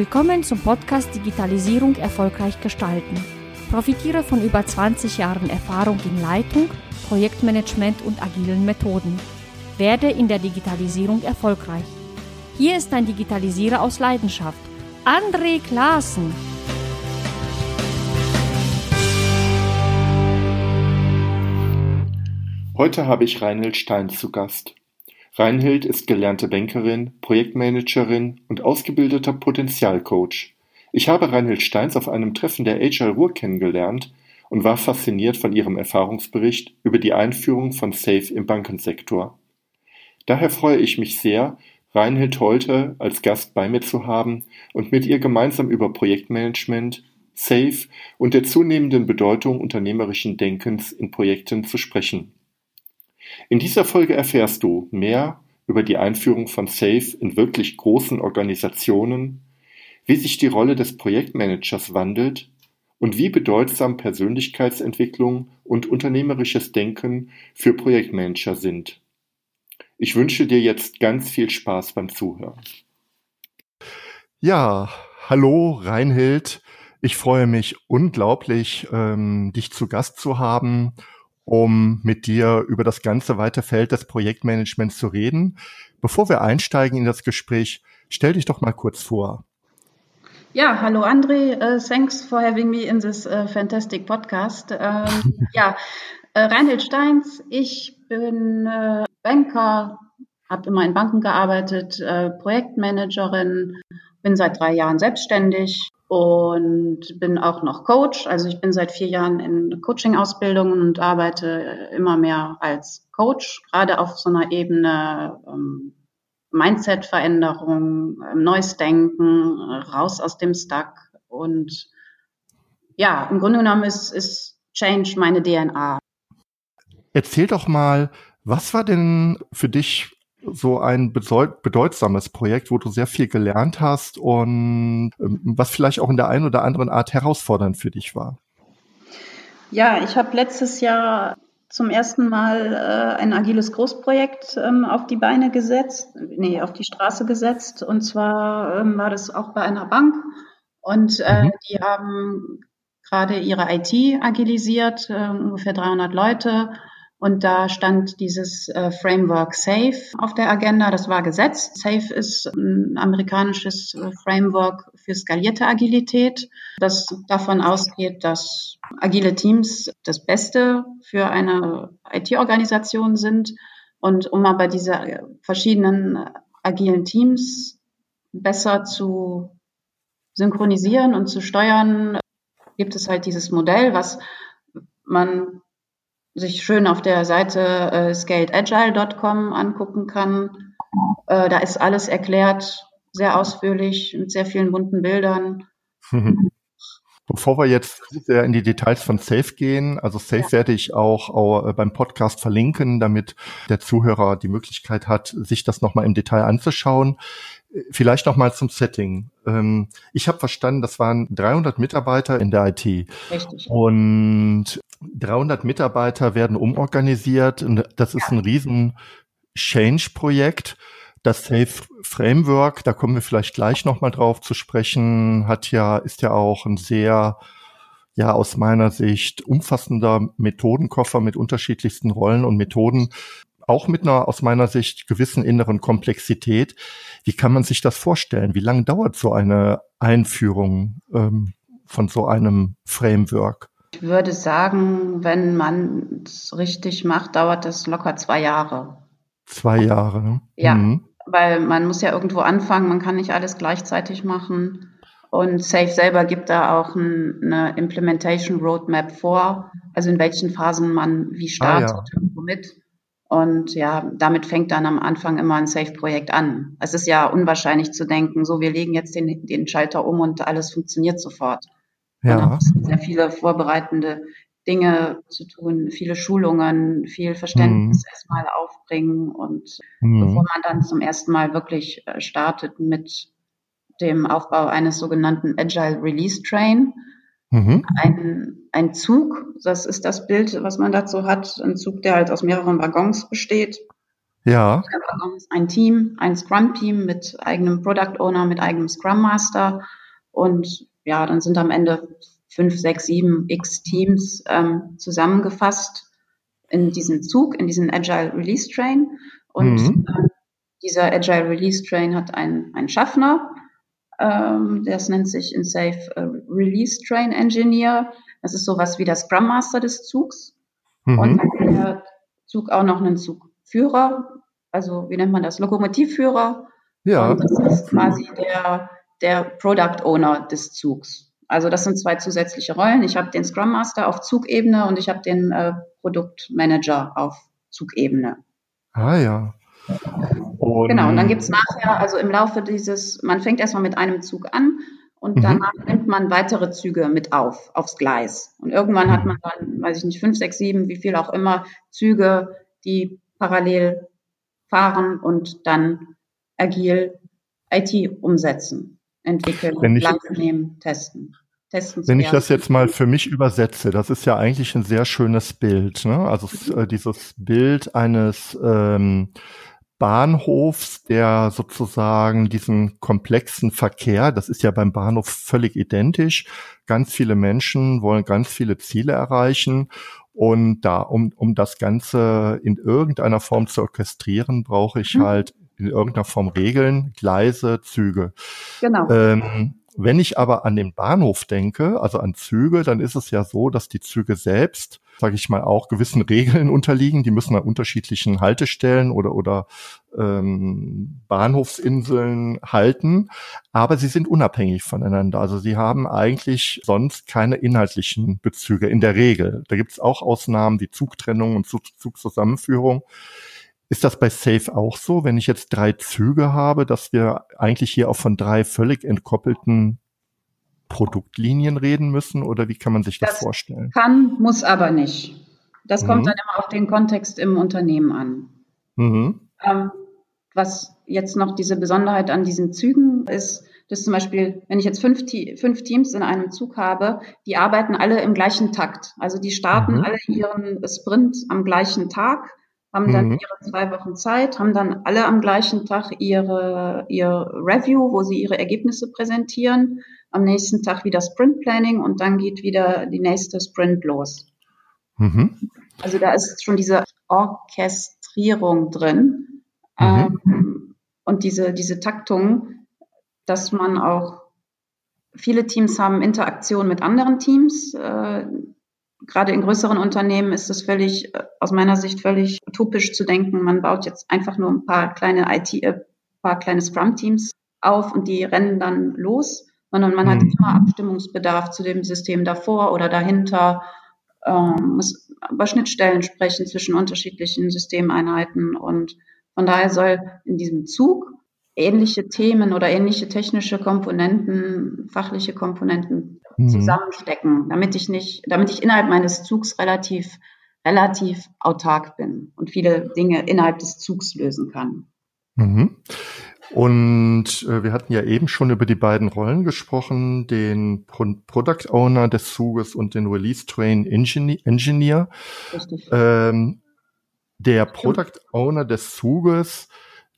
Willkommen zum Podcast Digitalisierung erfolgreich gestalten. Profitiere von über 20 Jahren Erfahrung in Leitung, Projektmanagement und agilen Methoden. Werde in der Digitalisierung erfolgreich. Hier ist ein Digitalisierer aus Leidenschaft, André Klaassen. Heute habe ich Reinhild Stein zu Gast. Reinhild ist gelernte Bankerin, Projektmanagerin und ausgebildeter Potenzialcoach. Ich habe Reinhild Steins auf einem Treffen der Agile Ruhr kennengelernt und war fasziniert von ihrem Erfahrungsbericht über die Einführung von SAFE im Bankensektor. Daher freue ich mich sehr, Reinhild heute als Gast bei mir zu haben und mit ihr gemeinsam über Projektmanagement, SAFE und der zunehmenden Bedeutung unternehmerischen Denkens in Projekten zu sprechen. In dieser Folge erfährst du mehr über die Einführung von SAFE in wirklich großen Organisationen, wie sich die Rolle des Projektmanagers wandelt und wie bedeutsam Persönlichkeitsentwicklung und unternehmerisches Denken für Projektmanager sind. Ich wünsche dir jetzt ganz viel Spaß beim Zuhören. Ja, hallo Reinhild. Ich freue mich unglaublich, ähm, dich zu Gast zu haben um mit dir über das ganze weite Feld des Projektmanagements zu reden. Bevor wir einsteigen in das Gespräch, stell dich doch mal kurz vor. Ja, hallo André, uh, thanks for having me in this uh, fantastic podcast. Ähm, ja, äh, Reinhild Steins, ich bin äh, Banker, habe immer in Banken gearbeitet, äh, Projektmanagerin, bin seit drei Jahren selbstständig und bin auch noch Coach. Also ich bin seit vier Jahren in Coaching-Ausbildung und arbeite immer mehr als Coach, gerade auf so einer Ebene ähm, Mindset-Veränderung, ähm, neues Denken, raus aus dem Stuck. Und ja, im Grunde genommen ist, ist Change meine DNA. Erzähl doch mal, was war denn für dich so ein bedeutsames Projekt, wo du sehr viel gelernt hast und ähm, was vielleicht auch in der einen oder anderen Art herausfordernd für dich war. Ja, ich habe letztes Jahr zum ersten Mal äh, ein agiles Großprojekt ähm, auf die Beine gesetzt, nee, auf die Straße gesetzt. Und zwar ähm, war das auch bei einer Bank. Und äh, mhm. die haben gerade ihre IT agilisiert, äh, ungefähr 300 Leute und da stand dieses äh, Framework SAFE auf der Agenda. Das war gesetzt. SAFE ist ein amerikanisches äh, Framework für skalierte Agilität, das davon ausgeht, dass agile Teams das Beste für eine IT-Organisation sind. Und um aber diese äh, verschiedenen agilen Teams besser zu synchronisieren und zu steuern, gibt es halt dieses Modell, was man sich schön auf der Seite äh, scaledagile.com angucken kann. Äh, da ist alles erklärt, sehr ausführlich, mit sehr vielen bunten Bildern. Bevor wir jetzt sehr in die Details von Safe gehen, also Safe ja. werde ich auch, auch, äh, beim Podcast verlinken, damit der Zuhörer die Möglichkeit hat, sich das nochmal im Detail anzuschauen. Vielleicht nochmal zum Setting. Ähm, ich habe verstanden, das waren 300 Mitarbeiter in der IT. Richtig. Und 300 Mitarbeiter werden umorganisiert. Und das ist ein riesen Change-Projekt. Das Safe Framework, da kommen wir vielleicht gleich nochmal drauf zu sprechen, hat ja, ist ja auch ein sehr, ja, aus meiner Sicht umfassender Methodenkoffer mit unterschiedlichsten Rollen und Methoden, auch mit einer aus meiner Sicht gewissen inneren Komplexität. Wie kann man sich das vorstellen? Wie lange dauert so eine Einführung ähm, von so einem Framework? Ich würde sagen, wenn man es richtig macht, dauert das locker zwei Jahre. Zwei Jahre, ne? Ja, mhm. weil man muss ja irgendwo anfangen, man kann nicht alles gleichzeitig machen. Und Safe selber gibt da auch ein, eine Implementation Roadmap vor, also in welchen Phasen man wie startet ah, ja. und womit. Und ja, damit fängt dann am Anfang immer ein Safe-Projekt an. Es ist ja unwahrscheinlich zu denken, so wir legen jetzt den, den Schalter um und alles funktioniert sofort. Ja. Sehr viele vorbereitende Dinge zu tun, viele Schulungen, viel Verständnis mhm. erstmal aufbringen und mhm. bevor man dann zum ersten Mal wirklich äh, startet mit dem Aufbau eines sogenannten Agile Release Train, Mhm. Ein, ein Zug, das ist das Bild, was man dazu hat, ein Zug, der halt aus mehreren Waggons besteht. Ja. Ein Team, ein Scrum-Team mit eigenem Product Owner, mit eigenem Scrum Master. Und ja, dann sind am Ende fünf, sechs, sieben X Teams ähm, zusammengefasst in diesen Zug, in diesen Agile Release Train. Und mhm. äh, dieser Agile Release Train hat einen, einen Schaffner, ähm, das nennt sich in Safe äh, Release Train Engineer. Das ist sowas wie der Scrum Master des Zugs. Mhm. Und dann hat der Zug auch noch einen Zugführer, also wie nennt man das, Lokomotivführer. Ja. Und das ist quasi der, der Product Owner des Zugs. Also das sind zwei zusätzliche Rollen. Ich habe den Scrum Master auf Zugebene und ich habe den äh, Produktmanager auf Zugebene. Ah ja. Und genau, und dann gibt es nachher, also im Laufe dieses, man fängt erstmal mit einem Zug an und mhm. danach nimmt man weitere Züge mit auf, aufs Gleis. Und irgendwann hat man dann, weiß ich nicht, fünf, sechs, sieben, wie viel auch immer, Züge, die parallel fahren und dann agil IT umsetzen, entwickeln, nehmen, testen. Testen Wenn ich das jetzt mal für mich übersetze, das ist ja eigentlich ein sehr schönes Bild. Ne? Also mhm. dieses Bild eines ähm, Bahnhofs, der sozusagen diesen komplexen Verkehr, das ist ja beim Bahnhof völlig identisch, ganz viele Menschen wollen ganz viele Ziele erreichen und da, um, um das Ganze in irgendeiner Form zu orchestrieren, brauche ich mhm. halt in irgendeiner Form Regeln, Gleise, Züge. Genau. Ähm, wenn ich aber an den Bahnhof denke, also an Züge, dann ist es ja so, dass die Züge selbst sage ich mal, auch gewissen Regeln unterliegen. Die müssen an unterschiedlichen Haltestellen oder, oder ähm, Bahnhofsinseln halten, aber sie sind unabhängig voneinander. Also sie haben eigentlich sonst keine inhaltlichen Bezüge in der Regel. Da gibt es auch Ausnahmen wie Zugtrennung und Zug Zugzusammenführung. Ist das bei Safe auch so, wenn ich jetzt drei Züge habe, dass wir eigentlich hier auch von drei völlig entkoppelten Produktlinien reden müssen oder wie kann man sich das, das vorstellen? Kann, muss aber nicht. Das mhm. kommt dann immer auf den Kontext im Unternehmen an. Mhm. Ähm, was jetzt noch diese Besonderheit an diesen Zügen ist, dass zum Beispiel, wenn ich jetzt fünf, fünf Teams in einem Zug habe, die arbeiten alle im gleichen Takt. Also die starten mhm. alle ihren Sprint am gleichen Tag, haben dann mhm. ihre zwei Wochen Zeit, haben dann alle am gleichen Tag ihre, ihr Review, wo sie ihre Ergebnisse präsentieren am nächsten Tag wieder Sprint Planning und dann geht wieder die nächste Sprint los. Mhm. Also da ist schon diese Orchestrierung drin mhm. ähm, und diese, diese Taktung, dass man auch viele Teams haben Interaktion mit anderen Teams. Äh, gerade in größeren Unternehmen ist es völlig, äh, aus meiner Sicht völlig utopisch zu denken, man baut jetzt einfach nur ein paar kleine IT, äh, paar kleine Scrum-Teams auf und die rennen dann los sondern man mhm. hat immer Abstimmungsbedarf zu dem System davor oder dahinter, ähm, muss über Schnittstellen sprechen zwischen unterschiedlichen Systemeinheiten und von daher soll in diesem Zug ähnliche Themen oder ähnliche technische Komponenten, fachliche Komponenten mhm. zusammenstecken, damit ich nicht, damit ich innerhalb meines Zugs relativ relativ autark bin und viele Dinge innerhalb des Zugs lösen kann. Mhm. Und äh, wir hatten ja eben schon über die beiden Rollen gesprochen, den Pro Product Owner des Zuges und den Release Train Engineer. Ähm, der Product Owner des Zuges,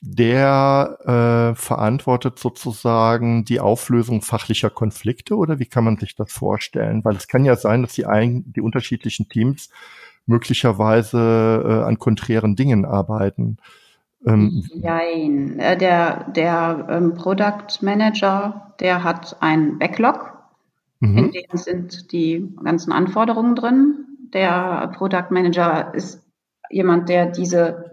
der äh, verantwortet sozusagen die Auflösung fachlicher Konflikte oder wie kann man sich das vorstellen? Weil es kann ja sein, dass die, ein, die unterschiedlichen Teams möglicherweise äh, an konträren Dingen arbeiten. Ähm, Nein, äh, der, der ähm, Product Manager, der hat ein Backlog, mhm. in dem sind die ganzen Anforderungen drin. Der Product Manager ist jemand, der diese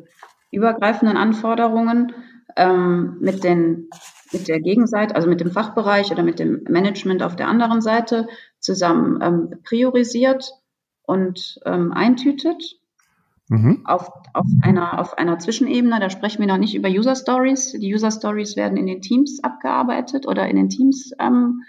übergreifenden Anforderungen ähm, mit, den, mit der Gegenseite, also mit dem Fachbereich oder mit dem Management auf der anderen Seite zusammen ähm, priorisiert und ähm, eintütet mhm. auf, auf, einer, auf einer Zwischenebene. Da sprechen wir noch nicht über User Stories. Die User Stories werden in den Teams abgearbeitet oder in den Teams ähm,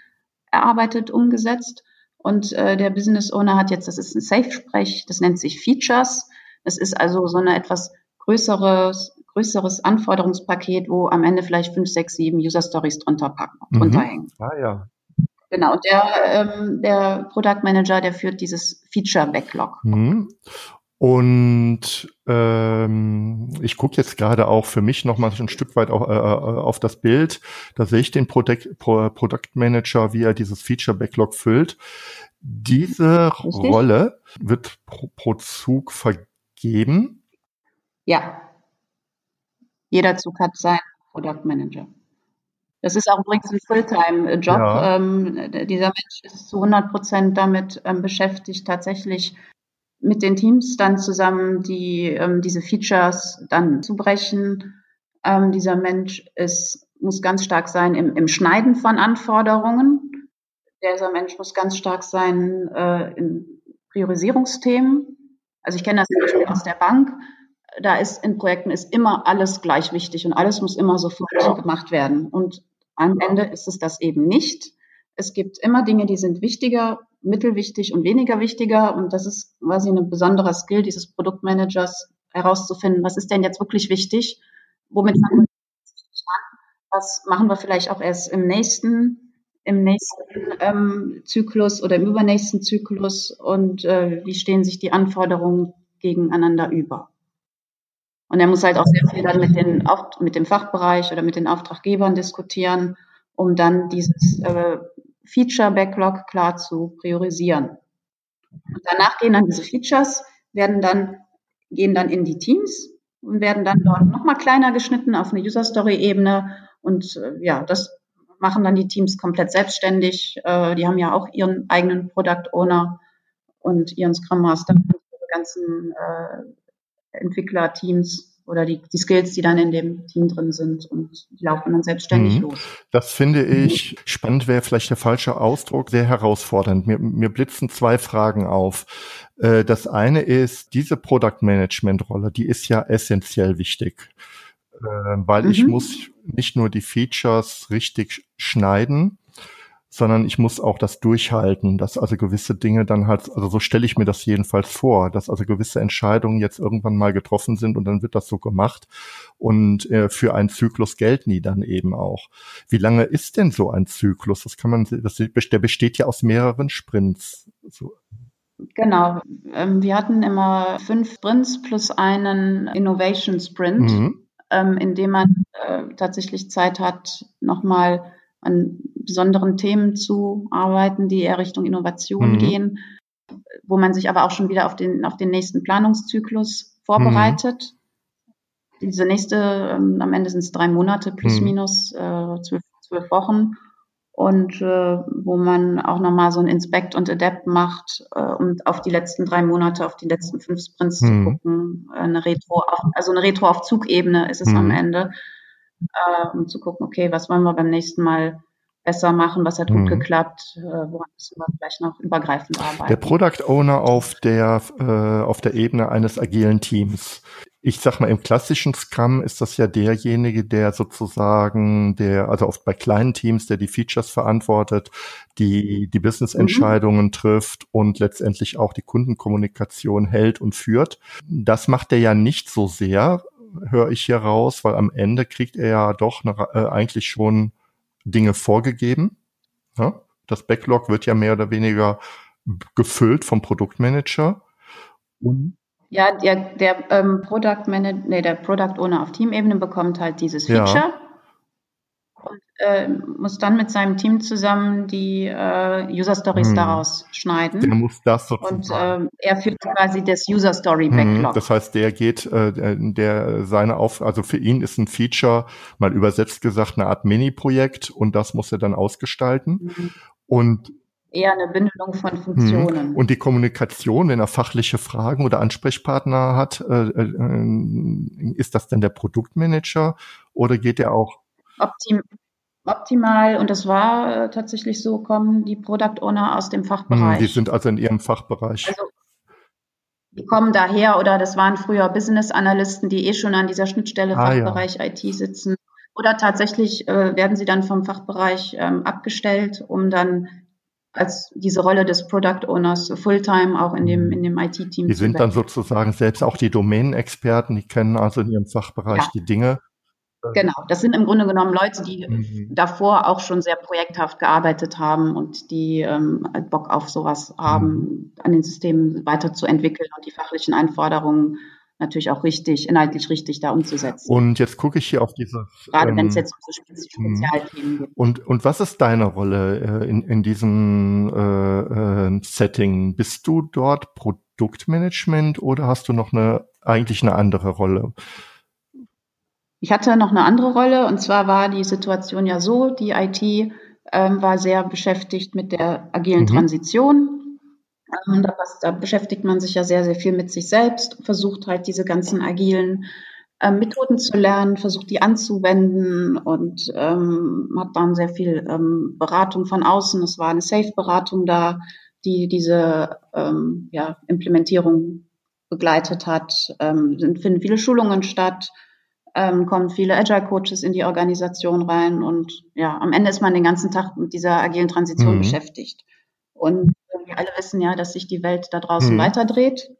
erarbeitet, umgesetzt. Und äh, der Business Owner hat jetzt, das ist ein Safe-Sprech, das nennt sich Features. Das ist also so eine etwas größeres, größeres Anforderungspaket, wo am Ende vielleicht fünf, sechs, sieben User Stories drunter packen, drunter mhm. hängen. Ah ja. Genau, der, ähm, der Product Manager, der führt dieses Feature Backlog. Mhm. Und ähm, ich gucke jetzt gerade auch für mich noch mal ein Stück weit auch, äh, äh, auf das Bild. Da sehe ich den Product, Product Manager, wie er dieses Feature Backlog füllt. Diese Richtig. Rolle wird pro, pro Zug vergeben. Ja. Jeder Zug hat seinen Product Manager. Das ist auch übrigens ein Fulltime-Job. Ja. Ähm, dieser Mensch ist zu 100 Prozent damit ähm, beschäftigt, tatsächlich mit den Teams dann zusammen die ähm, diese Features dann zu brechen. Ähm, dieser Mensch ist, muss ganz stark sein im, im Schneiden von Anforderungen. Dieser Mensch muss ganz stark sein äh, in Priorisierungsthemen. Also ich kenne das zum Beispiel aus der Bank. Da ist in Projekten ist immer alles gleich wichtig und alles muss immer sofort ja. gemacht werden. Und am Ende ist es das eben nicht. Es gibt immer Dinge, die sind wichtiger mittelwichtig und weniger wichtiger. Und das ist quasi ein besonderer Skill dieses Produktmanagers herauszufinden, was ist denn jetzt wirklich wichtig, womit fangen wir an, was machen wir vielleicht auch erst im nächsten, im nächsten ähm, Zyklus oder im übernächsten Zyklus und äh, wie stehen sich die Anforderungen gegeneinander über. Und er muss halt auch sehr viel dann mit, den, mit dem Fachbereich oder mit den Auftraggebern diskutieren, um dann dieses äh, Feature-Backlog klar zu priorisieren. Und danach gehen dann diese Features, werden dann, gehen dann in die Teams und werden dann dort nochmal kleiner geschnitten auf eine User-Story-Ebene. Und äh, ja, das machen dann die Teams komplett selbstständig. Äh, die haben ja auch ihren eigenen Product Owner und ihren Scrum Master, ganzen äh, Entwicklerteams oder die, die Skills, die dann in dem Team drin sind und die laufen dann selbstständig mhm. los. Das finde ich spannend, wäre vielleicht der falsche Ausdruck, sehr herausfordernd. Mir, mir blitzen zwei Fragen auf. Äh, das eine ist, diese Product Management Rolle, die ist ja essentiell wichtig, äh, weil mhm. ich muss nicht nur die Features richtig schneiden, sondern ich muss auch das durchhalten, dass also gewisse Dinge dann halt, also so stelle ich mir das jedenfalls vor, dass also gewisse Entscheidungen jetzt irgendwann mal getroffen sind und dann wird das so gemacht und äh, für einen Zyklus gelten die dann eben auch. Wie lange ist denn so ein Zyklus? Das kann man, das, der besteht ja aus mehreren Sprints. So. Genau. Ähm, wir hatten immer fünf Sprints plus einen Innovation Sprint, mhm. ähm, in dem man äh, tatsächlich Zeit hat, nochmal an besonderen Themen zu arbeiten, die eher Richtung Innovation mhm. gehen, wo man sich aber auch schon wieder auf den, auf den nächsten Planungszyklus vorbereitet. Mhm. Diese nächste, ähm, am Ende sind es drei Monate plus mhm. minus äh, zwölf, zwölf Wochen und äh, wo man auch nochmal so ein Inspect und Adapt macht, äh, um auf die letzten drei Monate, auf die letzten fünf Sprints mhm. zu gucken. Eine Retro, also eine Retro auf Zugebene ist es mhm. am Ende äh, um zu gucken, okay, was wollen wir beim nächsten Mal besser machen, was hat gut mhm. geklappt, äh, woran müssen wir vielleicht noch übergreifend arbeiten. Der Product Owner auf der, äh, auf der Ebene eines agilen Teams. Ich sag mal, im klassischen Scrum ist das ja derjenige, der sozusagen, der, also oft bei kleinen Teams, der die Features verantwortet, die, die Business-Entscheidungen mhm. trifft und letztendlich auch die Kundenkommunikation hält und führt. Das macht er ja nicht so sehr, höre ich hier raus, weil am Ende kriegt er ja doch eine, äh, eigentlich schon Dinge vorgegeben. Ja? Das Backlog wird ja mehr oder weniger gefüllt vom Produktmanager. Und ja, der, der ähm, Product Manager, nee, der Product Owner auf Teamebene bekommt halt dieses Feature. Ja und äh, muss dann mit seinem Team zusammen die äh, User Stories hm. daraus schneiden. Der muss das sozusagen. Und äh, er führt quasi das User Story hm. Backlog. Hm. Das heißt, der geht, äh, der seine auf, also für ihn ist ein Feature mal übersetzt gesagt eine Art Mini-Projekt und das muss er dann ausgestalten. Mhm. Und eher eine Bündelung von hm. Funktionen. Und die Kommunikation, wenn er fachliche Fragen oder Ansprechpartner hat, äh, äh, ist das denn der Produktmanager oder geht er auch optim optimal, und das war äh, tatsächlich so, kommen die Product Owner aus dem Fachbereich. Hm, die sind also in ihrem Fachbereich. Also, die kommen daher oder das waren früher Business Analysten, die eh schon an dieser Schnittstelle ah, Fachbereich ja. IT sitzen. Oder tatsächlich äh, werden sie dann vom Fachbereich ähm, abgestellt, um dann als diese Rolle des Product Owners Fulltime auch in dem, hm. in dem IT-Team Die sind dann sozusagen selbst auch die Domänenexperten, die kennen also in ihrem Fachbereich ja. die Dinge Genau, das sind im Grunde genommen Leute, die mhm. davor auch schon sehr projekthaft gearbeitet haben und die ähm, Bock auf sowas haben, mhm. an den Systemen weiterzuentwickeln und die fachlichen Anforderungen natürlich auch richtig, inhaltlich richtig da umzusetzen. Und jetzt gucke ich hier auf diese. Gerade ähm, wenn es jetzt um so mhm. Spezialthemen geht. Und, und was ist deine Rolle äh, in, in diesem äh, äh, Setting? Bist du dort Produktmanagement oder hast du noch eine eigentlich eine andere Rolle? Ich hatte noch eine andere Rolle und zwar war die Situation ja so, die IT ähm, war sehr beschäftigt mit der agilen mhm. Transition. Ähm, da, da, beschäftigt man sich ja sehr, sehr viel mit sich selbst, versucht halt diese ganzen agilen ähm, Methoden zu lernen, versucht die anzuwenden und ähm, hat dann sehr viel ähm, Beratung von außen. Es war eine Safe-Beratung da, die diese ähm, ja, Implementierung begleitet hat. Ähm, sind, finden viele Schulungen statt ähm, kommen viele Agile Coaches in die Organisation rein und ja, am Ende ist man den ganzen Tag mit dieser agilen Transition mhm. beschäftigt. Und wir alle wissen ja, dass sich die Welt da draußen mhm. weiterdreht.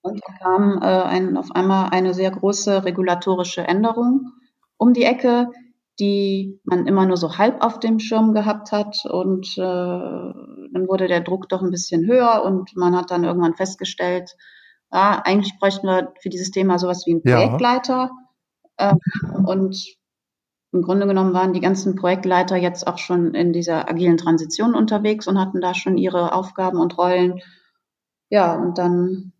Und da kam äh, ein, auf einmal eine sehr große regulatorische Änderung um die Ecke, die man immer nur so halb auf dem Schirm gehabt hat. Und äh, dann wurde der Druck doch ein bisschen höher und man hat dann irgendwann festgestellt, ja, eigentlich bräuchten wir für dieses Thema sowas wie einen Projektleiter. Ja. Ähm, und im Grunde genommen waren die ganzen Projektleiter jetzt auch schon in dieser agilen Transition unterwegs und hatten da schon ihre Aufgaben und Rollen. Ja, und dann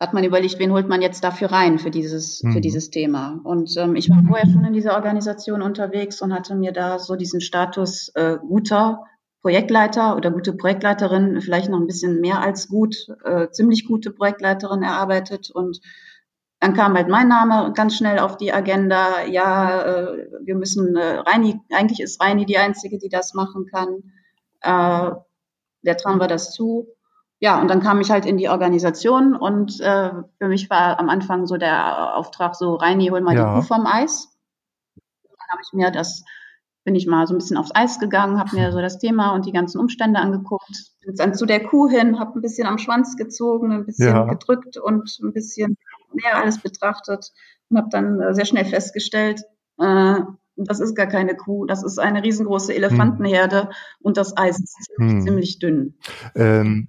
hat man überlegt, wen holt man jetzt dafür rein für dieses, mhm. für dieses Thema. Und ähm, ich war vorher schon in dieser Organisation unterwegs und hatte mir da so diesen Status äh, guter Projektleiter oder gute Projektleiterin, vielleicht noch ein bisschen mehr als gut, äh, ziemlich gute Projektleiterin erarbeitet und dann kam halt mein Name ganz schnell auf die Agenda. Ja, äh, wir müssen, äh, Reini, eigentlich ist Reini die Einzige, die das machen kann. Äh, der trauen wir das zu. Ja, und dann kam ich halt in die Organisation und äh, für mich war am Anfang so der Auftrag so, Reini, hol mal ja. die Kuh vom Eis. Dann habe ich mir das, bin ich mal so ein bisschen aufs Eis gegangen, habe mir so das Thema und die ganzen Umstände angeguckt, bin dann zu der Kuh hin, habe ein bisschen am Schwanz gezogen, ein bisschen ja. gedrückt und ein bisschen näher alles betrachtet und habe dann äh, sehr schnell festgestellt, äh, das ist gar keine Kuh, das ist eine riesengroße Elefantenherde hm. und das Eis ist hm. ziemlich dünn. Ähm.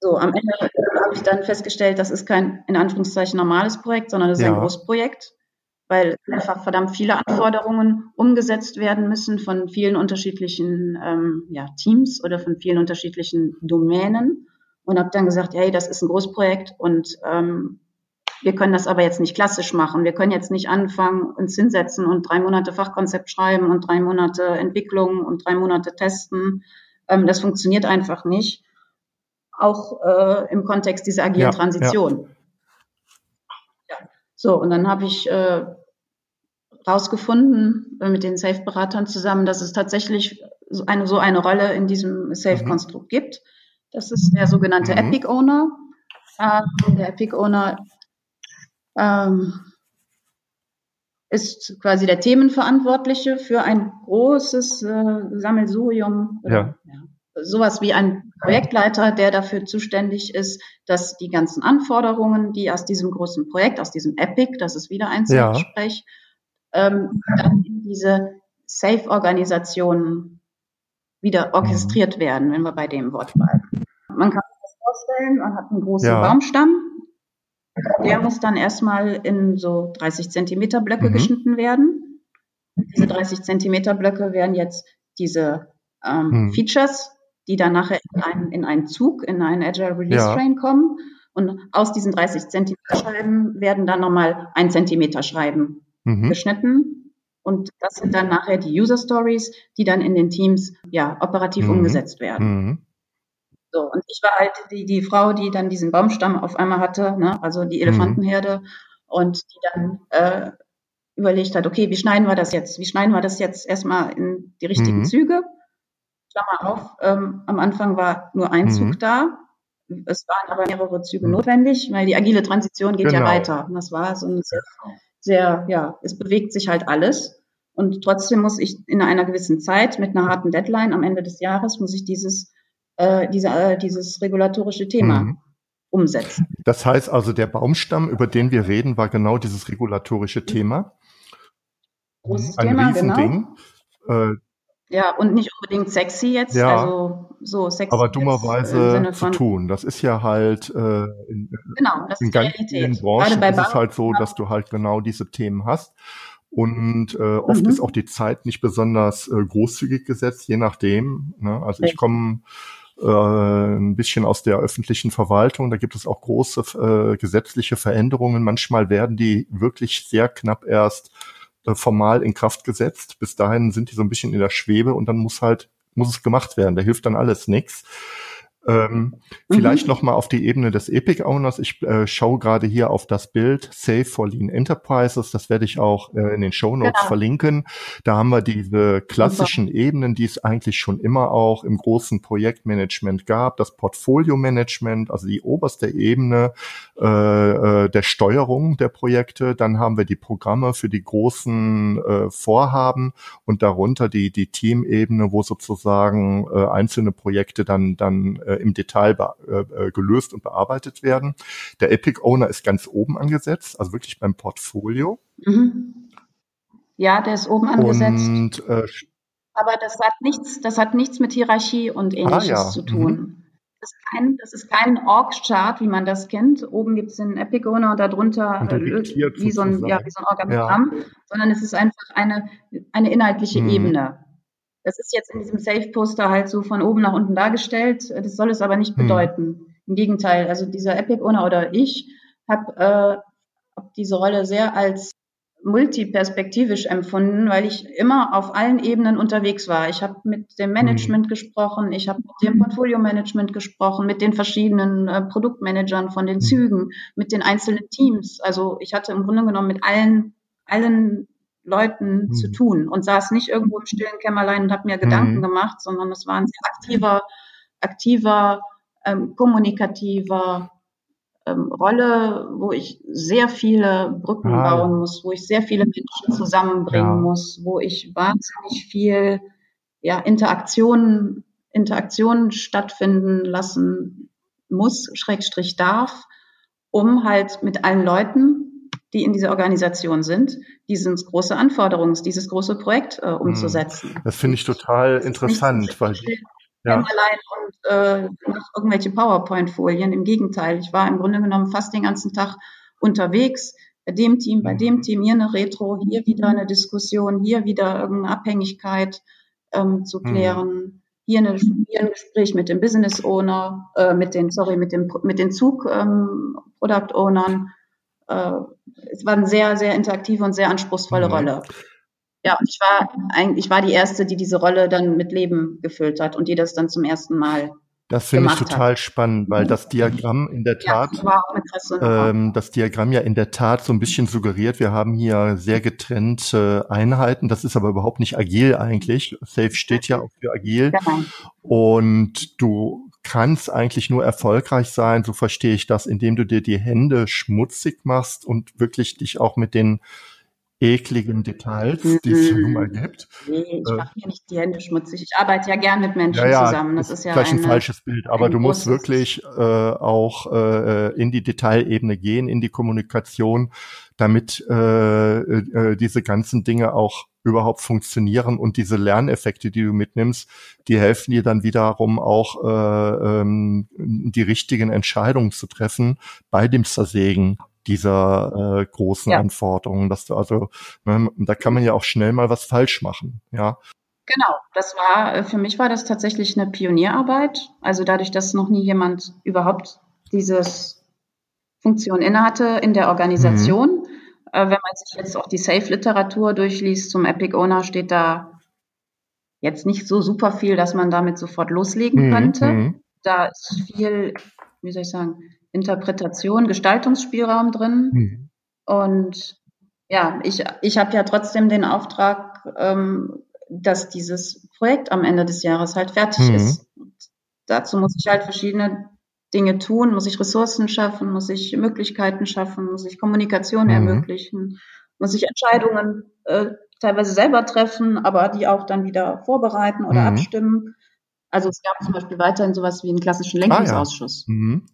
So, am Ende habe ich dann festgestellt, das ist kein in Anführungszeichen normales Projekt, sondern das ist ja. ein Großprojekt, weil einfach verdammt viele Anforderungen umgesetzt werden müssen von vielen unterschiedlichen ähm, ja, Teams oder von vielen unterschiedlichen Domänen. Und habe dann gesagt, hey, das ist ein Großprojekt und ähm, wir können das aber jetzt nicht klassisch machen. Wir können jetzt nicht anfangen, uns hinsetzen und drei Monate Fachkonzept schreiben und drei Monate Entwicklung und drei Monate testen. Ähm, das funktioniert einfach nicht. Auch äh, im Kontext dieser agilen ja, Transition. Ja. ja. So, und dann habe ich äh, rausgefunden äh, mit den Safe-Beratern zusammen, dass es tatsächlich so eine, so eine Rolle in diesem Safe-Konstrukt mhm. gibt. Das ist der sogenannte mhm. Epic Owner. Äh, der Epic Owner ähm, ist quasi der Themenverantwortliche für ein großes äh, Sammelsurium. Ja. ja. Sowas wie ein Projektleiter, der dafür zuständig ist, dass die ganzen Anforderungen, die aus diesem großen Projekt, aus diesem Epic, das ist wieder ein Gespräch, ja. ähm, dann in diese Safe-Organisationen wieder orchestriert mhm. werden, wenn wir bei dem Wort bleiben. Man kann sich das vorstellen, man hat einen großen ja. Baumstamm, der muss dann erstmal in so 30 Zentimeter Blöcke mhm. geschnitten werden. Diese 30 Zentimeter Blöcke werden jetzt diese ähm, mhm. Features, die dann nachher in einen, in einen Zug, in einen Agile Release ja. Train kommen. Und aus diesen 30 Zentimeter Scheiben werden dann nochmal ein Zentimeter Schreiben mhm. geschnitten. Und das sind dann nachher die User Stories, die dann in den Teams ja operativ mhm. umgesetzt werden. So, und ich war halt die, die Frau, die dann diesen Baumstamm auf einmal hatte, ne? also die mhm. Elefantenherde, mhm. und die dann äh, überlegt hat, okay, wie schneiden wir das jetzt? Wie schneiden wir das jetzt erstmal in die richtigen mhm. Züge? Klammer auf, ähm, am Anfang war nur ein mhm. Zug da. Es waren aber mehrere Züge notwendig, weil die agile Transition geht genau. ja weiter. Und das war so ein sehr, sehr, ja, es bewegt sich halt alles. Und trotzdem muss ich in einer gewissen Zeit mit einer harten Deadline am Ende des Jahres muss ich dieses äh, diese, äh, dieses regulatorische Thema mhm. umsetzen. Das heißt also, der Baumstamm, über den wir reden, war genau dieses regulatorische Thema. großes ein Thema, Riesending. genau. Äh, ja, und nicht unbedingt sexy jetzt, ja, also so sexy aber dummerweise Sinne zu tun. Das ist ja halt äh, in, genau, das in ganz vielen Branchen ist es halt so, genau. dass du halt genau diese Themen hast. Und äh, oft Mhm. ist auch die Zeit nicht besonders äh, großzügig gesetzt, je nachdem. Ne? Also ich komme äh, ein bisschen aus der öffentlichen Verwaltung. Da gibt es auch große äh, gesetzliche Veränderungen. Manchmal werden die wirklich sehr knapp erst äh, formal in Kraft gesetzt. Bis dahin sind die so ein bisschen in der Schwebe und dann muss halt muss es gemacht werden. Da hilft dann alles nichts. Ähm, vielleicht Mhm. noch mal auf die Ebene des Epic Owners. Ich äh, schaue gerade hier auf das Bild Save for Lean Enterprises. Das werde ich auch äh, in den Show Notes Genau. verlinken. Da haben wir diese klassischen Ebenen, die es eigentlich schon immer auch im großen Projektmanagement gab. Das Portfolio Management, also die oberste Ebene äh, äh, der Steuerung der Projekte. Dann haben wir die Programme für die großen äh, Vorhaben und darunter die, die Teamebene, wo sozusagen äh, einzelne Projekte dann, dann äh, im Detail äh, äh, gelöst und bearbeitet werden. Der Epic Owner ist ganz oben angesetzt, also wirklich beim Portfolio. Mhm. Ja, der ist oben angesetzt. Und äh, Aber das hat nichts, das hat nichts mit Hierarchie und ähnliches ja, zu mhm. tun. Das ist kein, das ist kein Org-Chart, wie man das kennt. Oben gibt es den Epic Owner und darunter Und äh, wie, so ein, ja, wie so ein Organigramm, sondern es ist einfach eine, eine inhaltliche Mhm. Ebene. Das ist jetzt in diesem Safe-Poster halt so von oben nach unten dargestellt. Das soll es aber nicht Mhm. bedeuten. Im Gegenteil, also dieser Epic Owner oder ich habe äh, diese Rolle sehr als multiperspektivisch empfunden, weil ich immer auf allen Ebenen unterwegs war. Ich habe mit dem Management gesprochen, ich habe mit dem Portfolio-Management gesprochen, mit den verschiedenen äh, Produktmanagern von den. Zügen, mit den einzelnen Teams. Also ich hatte im Grunde genommen mit allen, allen Leuten Mhm. zu tun und saß nicht irgendwo im stillen Kämmerlein und habe mir Gedanken Mhm. gemacht, sondern es war ein sehr aktiver, aktiver, ähm, kommunikativer ähm, Rolle, wo ich sehr viele Brücken Ah, ja. bauen muss, wo ich sehr viele Menschen zusammenbringen Ja. muss, wo ich wahnsinnig viel ja, Interaktionen, Interaktionen stattfinden lassen muss, Schrägstrich darf, um halt mit allen Leuten, die in dieser Organisation sind, dieses große Anforderungs, dieses große Projekt äh, umzusetzen. das finde ich total interessant, so weil ja, Kämmerlein und äh, irgendwelche PowerPoint-Folien. Im Gegenteil, ich war im Grunde genommen fast den ganzen Tag unterwegs. Bei dem Team, bei dem Mhm. Team, hier eine Retro, hier wieder eine Diskussion, hier wieder irgendeine Abhängigkeit ähm, zu Mhm. klären. Hier, eine, hier ein Gespräch mit dem Business Owner, äh, mit den, sorry, mit dem, mit den Zug ähm, Product Ownern. Äh, es war eine sehr, sehr interaktive und sehr anspruchsvolle Mhm. Rolle. Ja, und ich war eigentlich, ich war die erste, die diese Rolle dann mit Leben gefüllt hat und die das dann zum ersten Mal. das finde ich gemacht hat. total spannend, weil das Diagramm in der Ja, Tat mit Resonanz. ähm, das Diagramm ja in der Tat so ein bisschen suggeriert, wir haben hier sehr getrennte Einheiten. Das ist aber überhaupt nicht agil eigentlich. Safe steht ja auch für agil. Genau. Und du kannst eigentlich nur erfolgreich sein, so verstehe ich das, indem du dir die Hände schmutzig machst und wirklich dich auch mit den ekligen Details, die es ja nun mal gibt. Nee, ich Äh, mache mir nicht die Hände schmutzig. Ich arbeite ja gern mit Menschen Ja, ja, zusammen. Das ist ja vielleicht ein eine, falsches Bild, aber ein du musst wirklich äh, auch äh, in die Detailebene gehen, in die Kommunikation, damit äh, äh, diese ganzen Dinge auch überhaupt funktionieren und diese Lerneffekte, die du mitnimmst, die helfen dir dann wiederum auch äh, ähm, die richtigen Entscheidungen zu treffen bei dem Zersägen dieser äh, großen Ja. Anforderungen, dass du also, ne, da kann man ja auch schnell mal was falsch machen, ja. Genau, das war, äh, für mich war das tatsächlich eine Pionierarbeit. Also dadurch, dass noch nie jemand überhaupt dieses Funktion innehatte in der Organisation. Äh, wenn man sich jetzt auch die Safe-Literatur durchliest zum Epic Owner, steht da jetzt nicht so super viel, dass man damit sofort loslegen Mhm, könnte. mhm. Da ist viel, wie soll ich sagen, Interpretation, Gestaltungsspielraum drin. Mhm. Und ja, ich, ich habe ja trotzdem den Auftrag, ähm, dass dieses Projekt am Ende des Jahres halt fertig Mhm. ist. Und dazu muss ich halt verschiedene Dinge tun, muss ich Ressourcen schaffen, muss ich Möglichkeiten schaffen, muss ich Kommunikation Mhm. ermöglichen, muss ich Entscheidungen äh, teilweise selber treffen, aber die auch dann wieder vorbereiten oder Mhm. abstimmen. Also es gab zum Beispiel weiterhin sowas wie einen klassischen Ah, ja. Lenkungsausschuss. Mhm.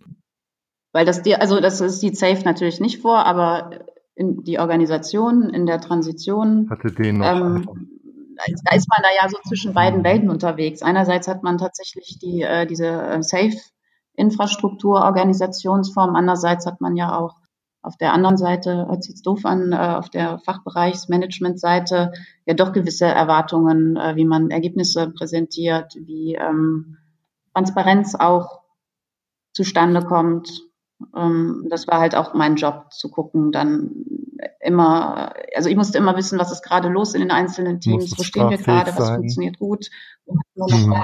Weil das dir, also das sieht Safe natürlich nicht vor, aber in die Organisation, in der Transition. Hatte den noch. Ähm, da ist man da ja so zwischen beiden mhm. Welten unterwegs. Einerseits hat man tatsächlich die, äh, diese äh, Safe-Infrastruktur, Organisationsform. Andererseits hat man ja auch auf der anderen Seite, hört sich jetzt doof an, äh, auf der Fachbereichsmanagement-Seite ja doch gewisse Erwartungen, äh, wie man Ergebnisse präsentiert, wie ähm, Transparenz auch zustande kommt. Ähm, das war halt auch mein Job, zu gucken, dann immer, also ich musste immer wissen, was ist gerade los in den einzelnen Teams, wo stehen wir gerade, was funktioniert gut, mhm.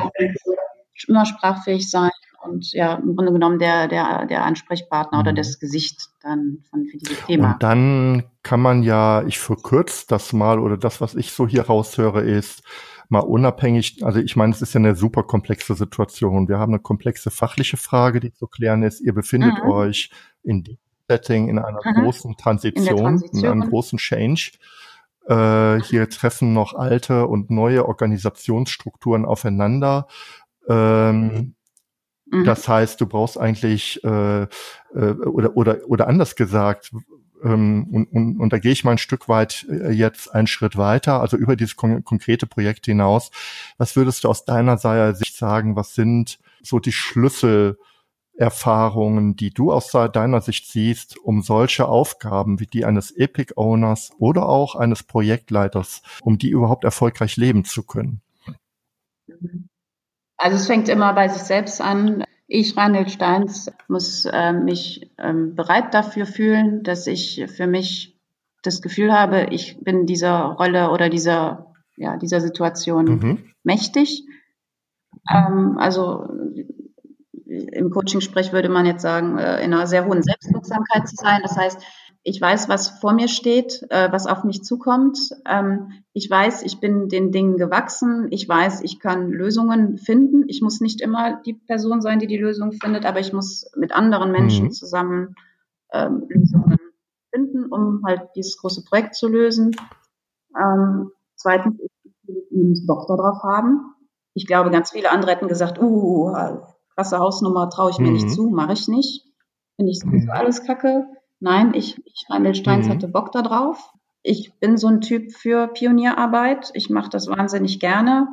immer sprachfähig sein und ja, im Grunde genommen der, der, der Ansprechpartner mhm. oder das Gesicht dann von, für dieses Thema. Und dann kann man ja, ich verkürze das mal oder das, was ich so hier raushöre, ist, mal unabhängig, also ich meine, es ist ja eine super komplexe Situation. Wir haben eine komplexe fachliche Frage, die zu klären ist. Ihr befindet mhm. euch in dem Setting, in einer mhm. großen Transition, in, Transition, in einem großen Change. Äh, hier treffen noch alte und neue Organisationsstrukturen aufeinander. Ähm, mhm. Das heißt, du brauchst eigentlich äh, äh, oder oder oder anders gesagt, ähm, und, und, und da gehe ich mal ein Stück weit äh, jetzt einen Schritt weiter, also über dieses kon konkrete Projekt hinaus. Was würdest du aus deiner Sicht sagen, was sind so die Schlüsselerfahrungen, die du aus deiner Sicht siehst, um solche Aufgaben wie die eines Epic Owners oder auch eines Projektleiters, um die überhaupt erfolgreich leben zu können? Also es fängt immer bei sich selbst an. Ich, Reinhold Steins, muss äh, mich ähm, bereit dafür fühlen, dass ich für mich das Gefühl habe, ich bin dieser Rolle oder dieser, ja, dieser Situation mhm. mächtig. Ähm, also im Coaching-Sprech würde man jetzt sagen, äh, in einer sehr hohen Selbstwirksamkeit zu sein. Das heißt, ich weiß, was vor mir steht, äh, was auf mich zukommt. Ähm, ich weiß, ich bin den Dingen gewachsen. Ich weiß, ich kann Lösungen finden. Ich muss nicht immer die Person sein, die die Lösung findet, aber ich muss mit anderen Menschen mhm. zusammen ähm, Lösungen finden, um halt dieses große Projekt zu lösen. Ähm, zweitens, ich muss Bock darauf haben. Ich glaube, ganz viele andere hätten gesagt, uh, krasse Hausnummer traue ich mir mhm. nicht zu, mache ich nicht. Finde ich sowieso mhm. alles kacke. Nein, ich, ich Reinhold Steins mhm. hatte Bock darauf. Ich bin so ein Typ für Pionierarbeit. Ich mache das wahnsinnig gerne.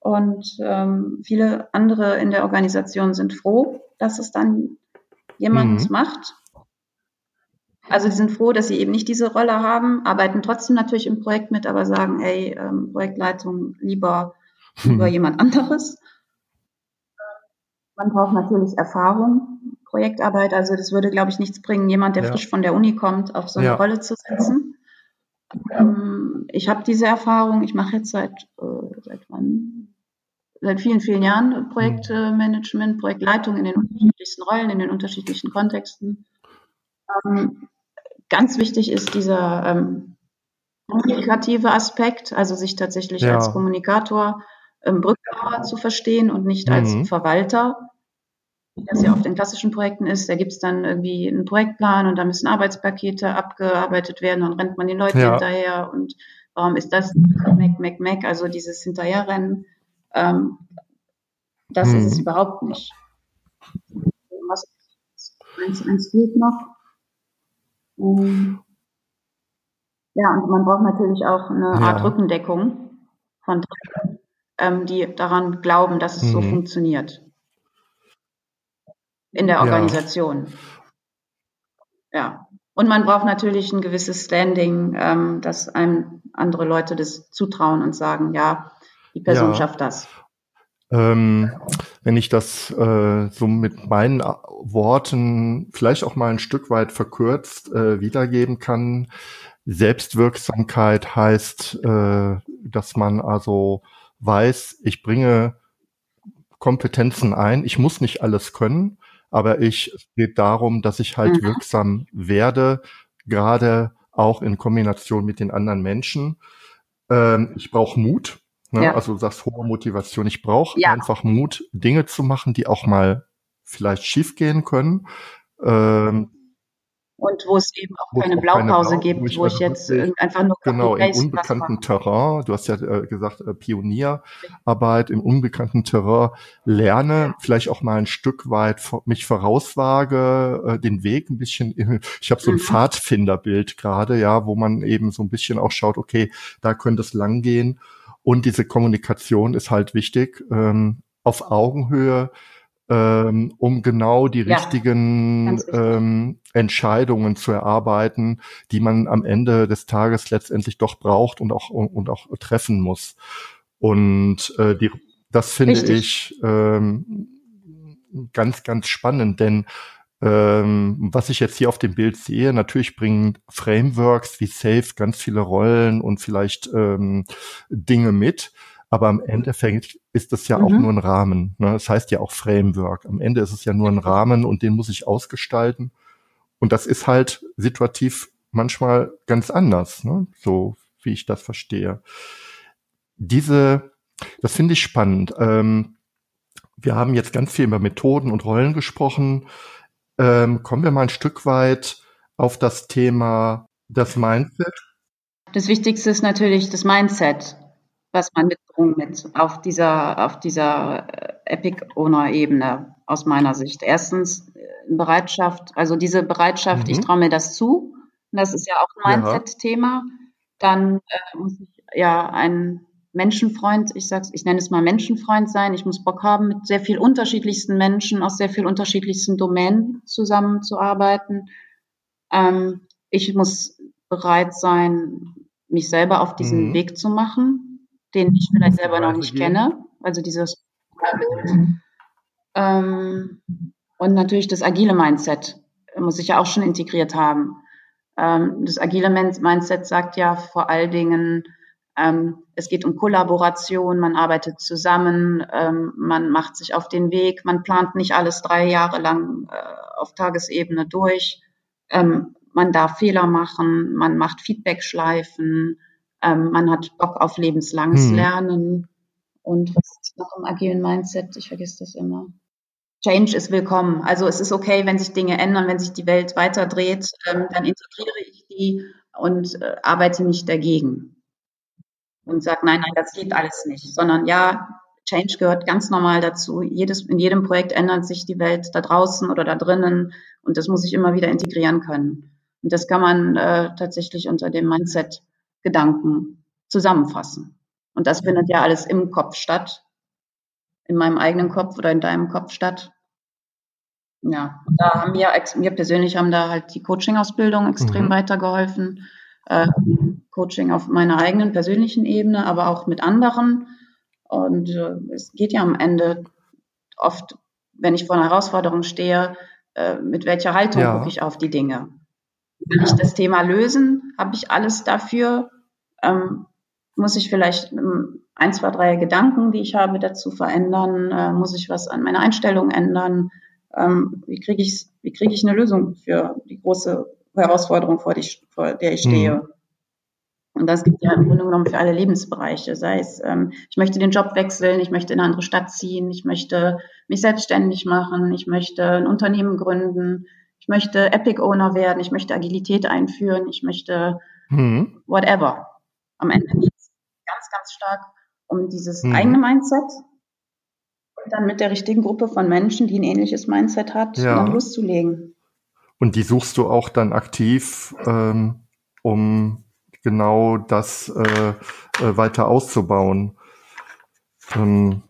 Und ähm, viele andere in der Organisation sind froh, dass es dann jemand mhm. macht. Also die sind froh, dass sie eben nicht diese Rolle haben, arbeiten trotzdem natürlich im Projekt mit, aber sagen, ey, ähm, Projektleitung lieber, lieber mhm. jemand anderes. Man braucht natürlich Erfahrung. Projektarbeit. Also das würde, glaube ich, nichts bringen, jemand, der ja. frisch von der Uni kommt, auf so eine ja. Rolle zu setzen. Ähm, ich habe diese Erfahrung. Ich mache jetzt seit äh, seit wann? Seit vielen, vielen Jahren Projektmanagement, Projektleitung in den unterschiedlichsten Rollen, in den unterschiedlichen Kontexten. Ähm, ganz wichtig ist dieser ähm, kommunikative Aspekt, also sich tatsächlich ja. als Kommunikator, ähm, Brückenbauer zu verstehen und nicht mhm. als Verwalter wie das ja auf den klassischen Projekten ist, da gibt es dann irgendwie einen Projektplan und da müssen Arbeitspakete abgearbeitet werden und rennt man den Leuten ja. hinterher und warum ist das Mac, Mac, Mac, also dieses Hinterherrennen, ähm, das hm. ist es hm. überhaupt nicht. Was eins, eins fehlt noch. Ähm, ja, und man braucht natürlich auch eine Art Rückendeckung von ähm, die daran glauben, dass es mhm. so funktioniert in der Organisation. Ja. ja. Und man braucht natürlich ein gewisses Standing, ähm, dass einem andere Leute das zutrauen und sagen, ja, die Person ja. schafft das. Ähm, wenn ich das äh, so mit meinen Worten vielleicht auch mal ein Stück weit verkürzt äh, wiedergeben kann, Selbstwirksamkeit heißt, äh, dass man also weiß, ich bringe Kompetenzen ein, ich muss nicht alles können, aber ich, es geht darum, dass ich halt mhm. wirksam werde, gerade auch in Kombination mit den anderen Menschen. Ähm, ich brauche Mut, ne? ja. also du sagst hohe Motivation. Ich brauche ja. einfach Mut, Dinge zu machen, die auch mal vielleicht schiefgehen können. Ähm, und wo es eben auch keine Blaupause keine Blau, gibt, wo ich, wo ich jetzt einfach nur genau im unbekannten Terrain. Du hast ja äh, gesagt äh, Pionierarbeit im unbekannten Terrain lerne, vielleicht auch mal ein Stück weit mich vorauswage, äh, den Weg ein bisschen. Ich habe so ein mhm. Pfadfinderbild gerade, ja, wo man eben so ein bisschen auch schaut, okay, da könnte es lang gehen. Und diese Kommunikation ist halt wichtig ähm, auf Augenhöhe ähm, um genau die ja, richtigen ähm, Entscheidungen zu erarbeiten, die man am Ende des Tages letztendlich doch braucht und auch und auch treffen muss. Und äh, die, das finde Richtig. ich ähm, ganz ganz spannend, denn ähm, was ich jetzt hier auf dem Bild sehe, natürlich bringen Frameworks wie Safe ganz viele Rollen und vielleicht ähm, Dinge mit. Aber am Endeffekt ist das ja mhm. auch nur ein Rahmen. Ne? Das heißt ja auch Framework. Am Ende ist es ja nur ein Rahmen und den muss ich ausgestalten. Und das ist halt situativ manchmal ganz anders, ne? so wie ich das verstehe. Diese, das finde ich spannend. Ähm, wir haben jetzt ganz viel über Methoden und Rollen gesprochen. Ähm, kommen wir mal ein Stück weit auf das Thema das Mindset. Das Wichtigste ist natürlich das Mindset was man mitbringt auf dieser, auf dieser äh, Epic-Owner-Ebene aus meiner Sicht. Erstens äh, Bereitschaft, also diese Bereitschaft, mhm. ich traue mir das zu. Das ist ja auch ein Mindset-Thema. Dann äh, muss ich ja ein Menschenfreund, ich sag's, ich nenne es mal Menschenfreund sein. Ich muss Bock haben, mit sehr viel unterschiedlichsten Menschen aus sehr viel unterschiedlichsten Domänen zusammenzuarbeiten. Ähm, ich muss bereit sein, mich selber auf diesen mhm. Weg zu machen den ich vielleicht selber noch nicht kenne. Also dieses ähm, und natürlich das agile Mindset muss ich ja auch schon integriert haben. Ähm, das agile Mindset sagt ja vor allen Dingen, ähm, es geht um Kollaboration, man arbeitet zusammen, ähm, man macht sich auf den Weg, man plant nicht alles drei Jahre lang äh, auf Tagesebene durch. Ähm, man darf Fehler machen, man macht Feedback-Schleifen, ähm, man hat Bock auf lebenslanges hm. Lernen. Und was ist noch im agilen Mindset? Ich vergesse das immer. Change ist willkommen. Also es ist okay, wenn sich Dinge ändern, wenn sich die Welt weiterdreht, ähm, dann integriere ich die und äh, arbeite nicht dagegen. Und sage, nein, nein, das geht alles nicht. Sondern ja, Change gehört ganz normal dazu. Jedes, in jedem Projekt ändert sich die Welt da draußen oder da drinnen und das muss ich immer wieder integrieren können. Und das kann man äh, tatsächlich unter dem Mindset Gedanken zusammenfassen. Und das findet ja alles im Kopf statt, in meinem eigenen Kopf oder in deinem Kopf statt. Ja, und da haben wir, wir persönlich haben da halt die Coaching-Ausbildung extrem mhm. weitergeholfen. Äh, Coaching auf meiner eigenen persönlichen Ebene, aber auch mit anderen. Und äh, es geht ja am Ende oft, wenn ich vor einer Herausforderung stehe, äh, mit welcher Haltung ja. gucke ich auf die Dinge. Will ich das Thema lösen? Habe ich alles dafür? Ähm, muss ich vielleicht ähm, ein, zwei, drei Gedanken, die ich habe, dazu verändern? Äh, muss ich was an meiner Einstellung ändern? Ähm, wie kriege ich, wie kriege ich eine Lösung für die große Herausforderung, vor, die, vor der ich stehe? Mhm. Und das gibt ja im Grunde genommen für alle Lebensbereiche. Sei es, ähm, ich möchte den Job wechseln, ich möchte in eine andere Stadt ziehen, ich möchte mich selbstständig machen, ich möchte ein Unternehmen gründen, ich möchte Epic Owner werden, ich möchte Agilität einführen, ich möchte mhm. whatever. Am Ende geht es ganz, ganz stark um dieses mhm. eigene Mindset und dann mit der richtigen Gruppe von Menschen, die ein ähnliches Mindset hat, ja. dann loszulegen. Und die suchst du auch dann aktiv, ähm, um genau das äh, äh, weiter auszubauen. Ähm,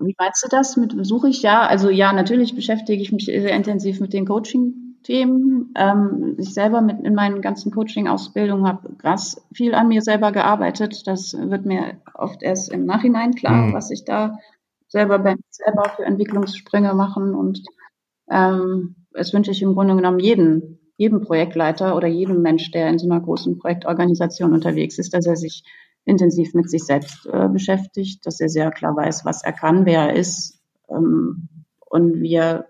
wie meinst du das? Mit suche ich ja? Also ja, natürlich beschäftige ich mich sehr intensiv mit den Coaching-Themen. Ähm, ich selber mit in meinen ganzen Coaching-Ausbildungen habe ganz viel an mir selber gearbeitet. Das wird mir oft erst im Nachhinein klar, mhm. was ich da selber bei selber für Entwicklungssprünge machen. Und ähm, das wünsche ich im Grunde genommen jeden, jedem Projektleiter oder jedem Mensch, der in so einer großen Projektorganisation unterwegs ist, dass er sich intensiv mit sich selbst äh, beschäftigt, dass er sehr klar weiß, was er kann, wer er ist ähm, und wie er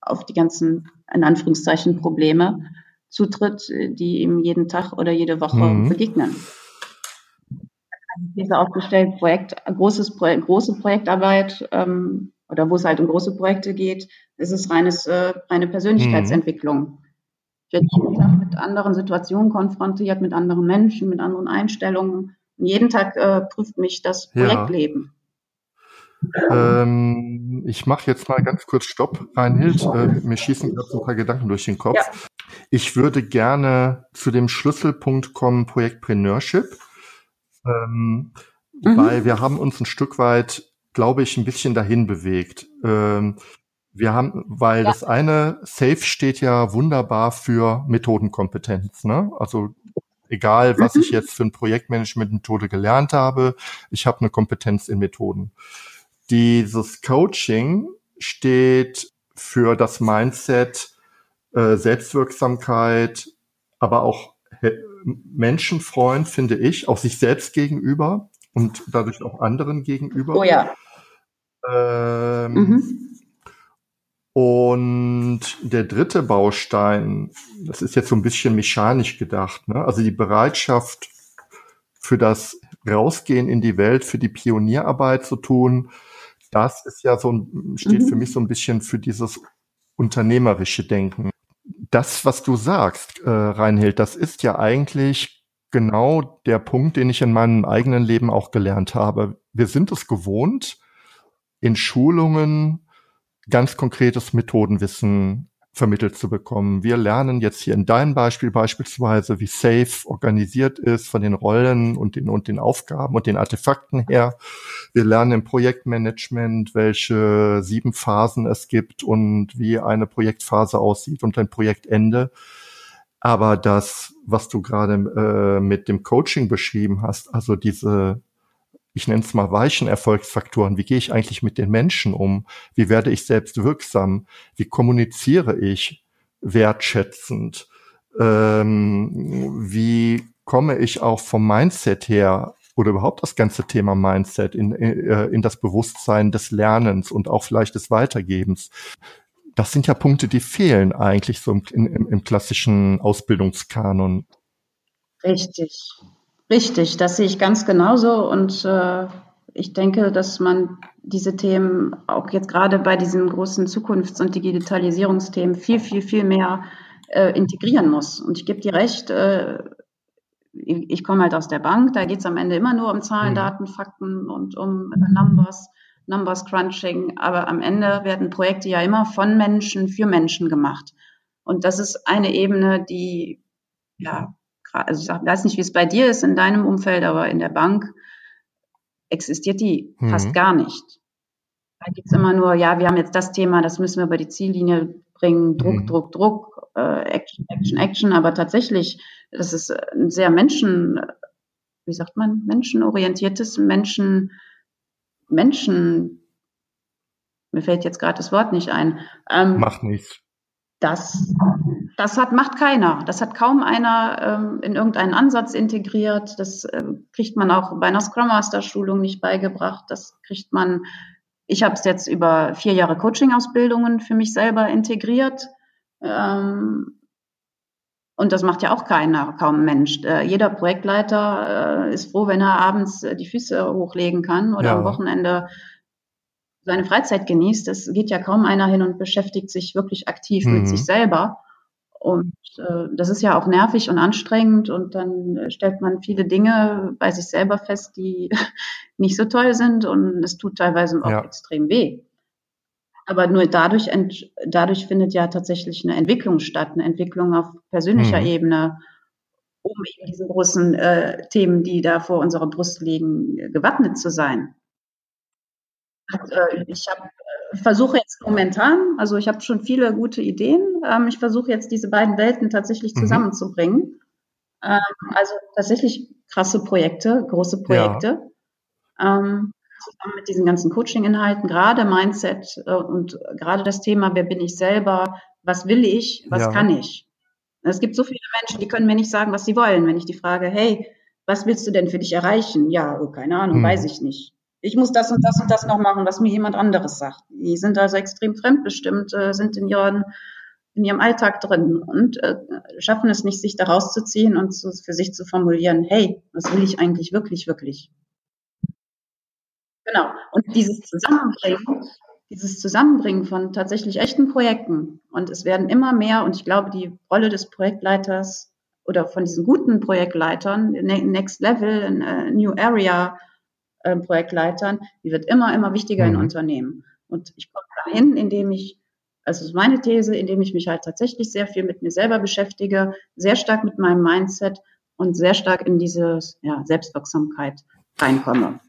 auf die ganzen, in Anführungszeichen, Probleme zutritt, die ihm jeden Tag oder jede Woche mhm. begegnen. Diese aufgestellt, Projekt, großes Projekt, große Projektarbeit ähm, oder wo es halt um große Projekte geht, ist es reines, äh, reine Persönlichkeitsentwicklung. Mhm. Ich werde jeden Tag mit anderen Situationen konfrontiert, mit anderen Menschen, mit anderen Einstellungen. Und jeden Tag äh, prüft mich das Projektleben. Ja. Ähm, ich mache jetzt mal ganz kurz Stopp, Reinhild. Äh, mir schießen gerade so ein paar Gedanken durch den Kopf. Ja. Ich würde gerne zu dem Schlüsselpunkt kommen, Projektpreneurship. Ähm, mhm. Weil wir haben uns ein Stück weit, glaube ich, ein bisschen dahin bewegt. Ähm, wir haben, weil ja. das eine, Safe steht ja wunderbar für Methodenkompetenz. Ne? Also egal, was mhm. ich jetzt für ein Projektmanagement-Methode gelernt habe, ich habe eine Kompetenz in Methoden. Dieses Coaching steht für das Mindset äh, Selbstwirksamkeit, aber auch Menschenfreund, finde ich, auch sich selbst gegenüber und dadurch auch anderen gegenüber. Oh ja. Ähm, mhm. Und der dritte Baustein, das ist jetzt so ein bisschen mechanisch gedacht, ne? also die Bereitschaft für das Rausgehen in die Welt, für die Pionierarbeit zu tun, das ist ja so ein, steht mhm. für mich so ein bisschen für dieses unternehmerische Denken. Das, was du sagst, äh, Reinhild, das ist ja eigentlich genau der Punkt, den ich in meinem eigenen Leben auch gelernt habe. Wir sind es gewohnt, in Schulungen ganz konkretes Methodenwissen vermittelt zu bekommen. Wir lernen jetzt hier in deinem Beispiel beispielsweise, wie Safe organisiert ist von den Rollen und den, und den Aufgaben und den Artefakten her. Wir lernen im Projektmanagement, welche sieben Phasen es gibt und wie eine Projektphase aussieht und ein Projektende. Aber das, was du gerade äh, mit dem Coaching beschrieben hast, also diese ich nenne es mal weichen Erfolgsfaktoren. Wie gehe ich eigentlich mit den Menschen um? Wie werde ich selbst wirksam? Wie kommuniziere ich wertschätzend? Ähm, wie komme ich auch vom Mindset her oder überhaupt das ganze Thema Mindset in, äh, in das Bewusstsein des Lernens und auch vielleicht des Weitergebens? Das sind ja Punkte, die fehlen eigentlich so im, im, im klassischen Ausbildungskanon. Richtig, Richtig, das sehe ich ganz genauso und äh, ich denke, dass man diese Themen auch jetzt gerade bei diesen großen Zukunfts- und Digitalisierungsthemen viel, viel, viel mehr äh, integrieren muss. Und ich gebe dir recht, äh, ich, ich komme halt aus der Bank, da geht es am Ende immer nur um Zahlen, mhm. Daten, Fakten und um Numbers, Numbers Crunching. Aber am Ende werden Projekte ja immer von Menschen für Menschen gemacht. Und das ist eine Ebene, die ja also ich weiß nicht, wie es bei dir ist in deinem Umfeld, aber in der Bank existiert die mhm. fast gar nicht. Da gibt es immer nur, ja, wir haben jetzt das Thema, das müssen wir über die Ziellinie bringen, Druck, mhm. Druck, Druck, äh, Action, Action, Action. Aber tatsächlich, das ist ein sehr Menschen, wie sagt man, menschenorientiertes, Menschen, Menschen, mir fällt jetzt gerade das Wort nicht ein. Ähm, Macht nichts. Das, das hat, macht keiner. Das hat kaum einer ähm, in irgendeinen Ansatz integriert. Das äh, kriegt man auch bei einer Scrum Master Schulung nicht beigebracht. Das kriegt man. Ich habe es jetzt über vier Jahre Coaching-Ausbildungen für mich selber integriert. Ähm, und das macht ja auch keiner, kaum Mensch. Äh, jeder Projektleiter äh, ist froh, wenn er abends äh, die Füße hochlegen kann oder ja. am Wochenende seine Freizeit genießt. Es geht ja kaum einer hin und beschäftigt sich wirklich aktiv mhm. mit sich selber. Und äh, das ist ja auch nervig und anstrengend und dann stellt man viele Dinge bei sich selber fest, die nicht so toll sind und es tut teilweise auch ja. extrem weh. Aber nur dadurch, dadurch findet ja tatsächlich eine Entwicklung statt, eine Entwicklung auf persönlicher mhm. Ebene, um eben diesen großen äh, Themen, die da vor unserer Brust liegen, gewappnet zu sein. Äh, ich habe ich versuche jetzt momentan, also ich habe schon viele gute Ideen. Ähm, ich versuche jetzt diese beiden Welten tatsächlich mhm. zusammenzubringen. Ähm, also tatsächlich krasse Projekte, große Projekte. Ja. Ähm, zusammen mit diesen ganzen Coaching-Inhalten, gerade Mindset äh, und gerade das Thema, wer bin ich selber, was will ich, was ja. kann ich. Es gibt so viele Menschen, die können mir nicht sagen, was sie wollen. Wenn ich die frage, hey, was willst du denn für dich erreichen? Ja, oh, keine Ahnung, hm. weiß ich nicht ich muss das und das und das noch machen, was mir jemand anderes sagt. Die sind also extrem fremdbestimmt, äh, sind in ihren in ihrem Alltag drin und äh, schaffen es nicht, sich da rauszuziehen und zu, für sich zu formulieren, hey, was will ich eigentlich wirklich, wirklich? Genau. Und dieses Zusammenbringen, dieses Zusammenbringen von tatsächlich echten Projekten. Und es werden immer mehr, und ich glaube, die Rolle des Projektleiters oder von diesen guten Projektleitern, ne-, Next Level, äh, New Area äh, Projektleitern, die wird immer, immer wichtiger mhm. in Unternehmen. Und ich komme dahin, indem ich, also ist meine These, indem ich mich halt tatsächlich sehr viel mit mir selber beschäftige, sehr stark mit meinem Mindset und sehr stark in diese ja, Selbstwirksamkeit reinkomme.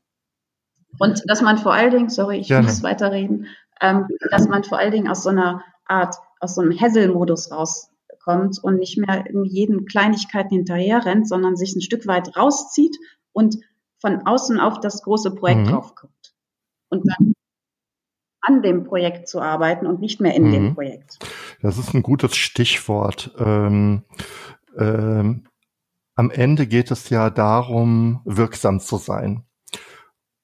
Und dass man vor allen Dingen, sorry, ich Gerne. muss weiterreden, ähm, dass man vor allen Dingen aus so einer Art, aus so einem Hessel-Modus rauskommt und nicht mehr in jeden Kleinigkeiten hinterher rennt, sondern sich ein Stück weit rauszieht und von außen auf das große Projekt mhm. drauf guckt. Und dann an dem Projekt zu arbeiten und nicht mehr in mhm. dem Projekt. Das ist ein gutes Stichwort. Ähm, ähm, am Ende geht es ja darum, wirksam zu sein.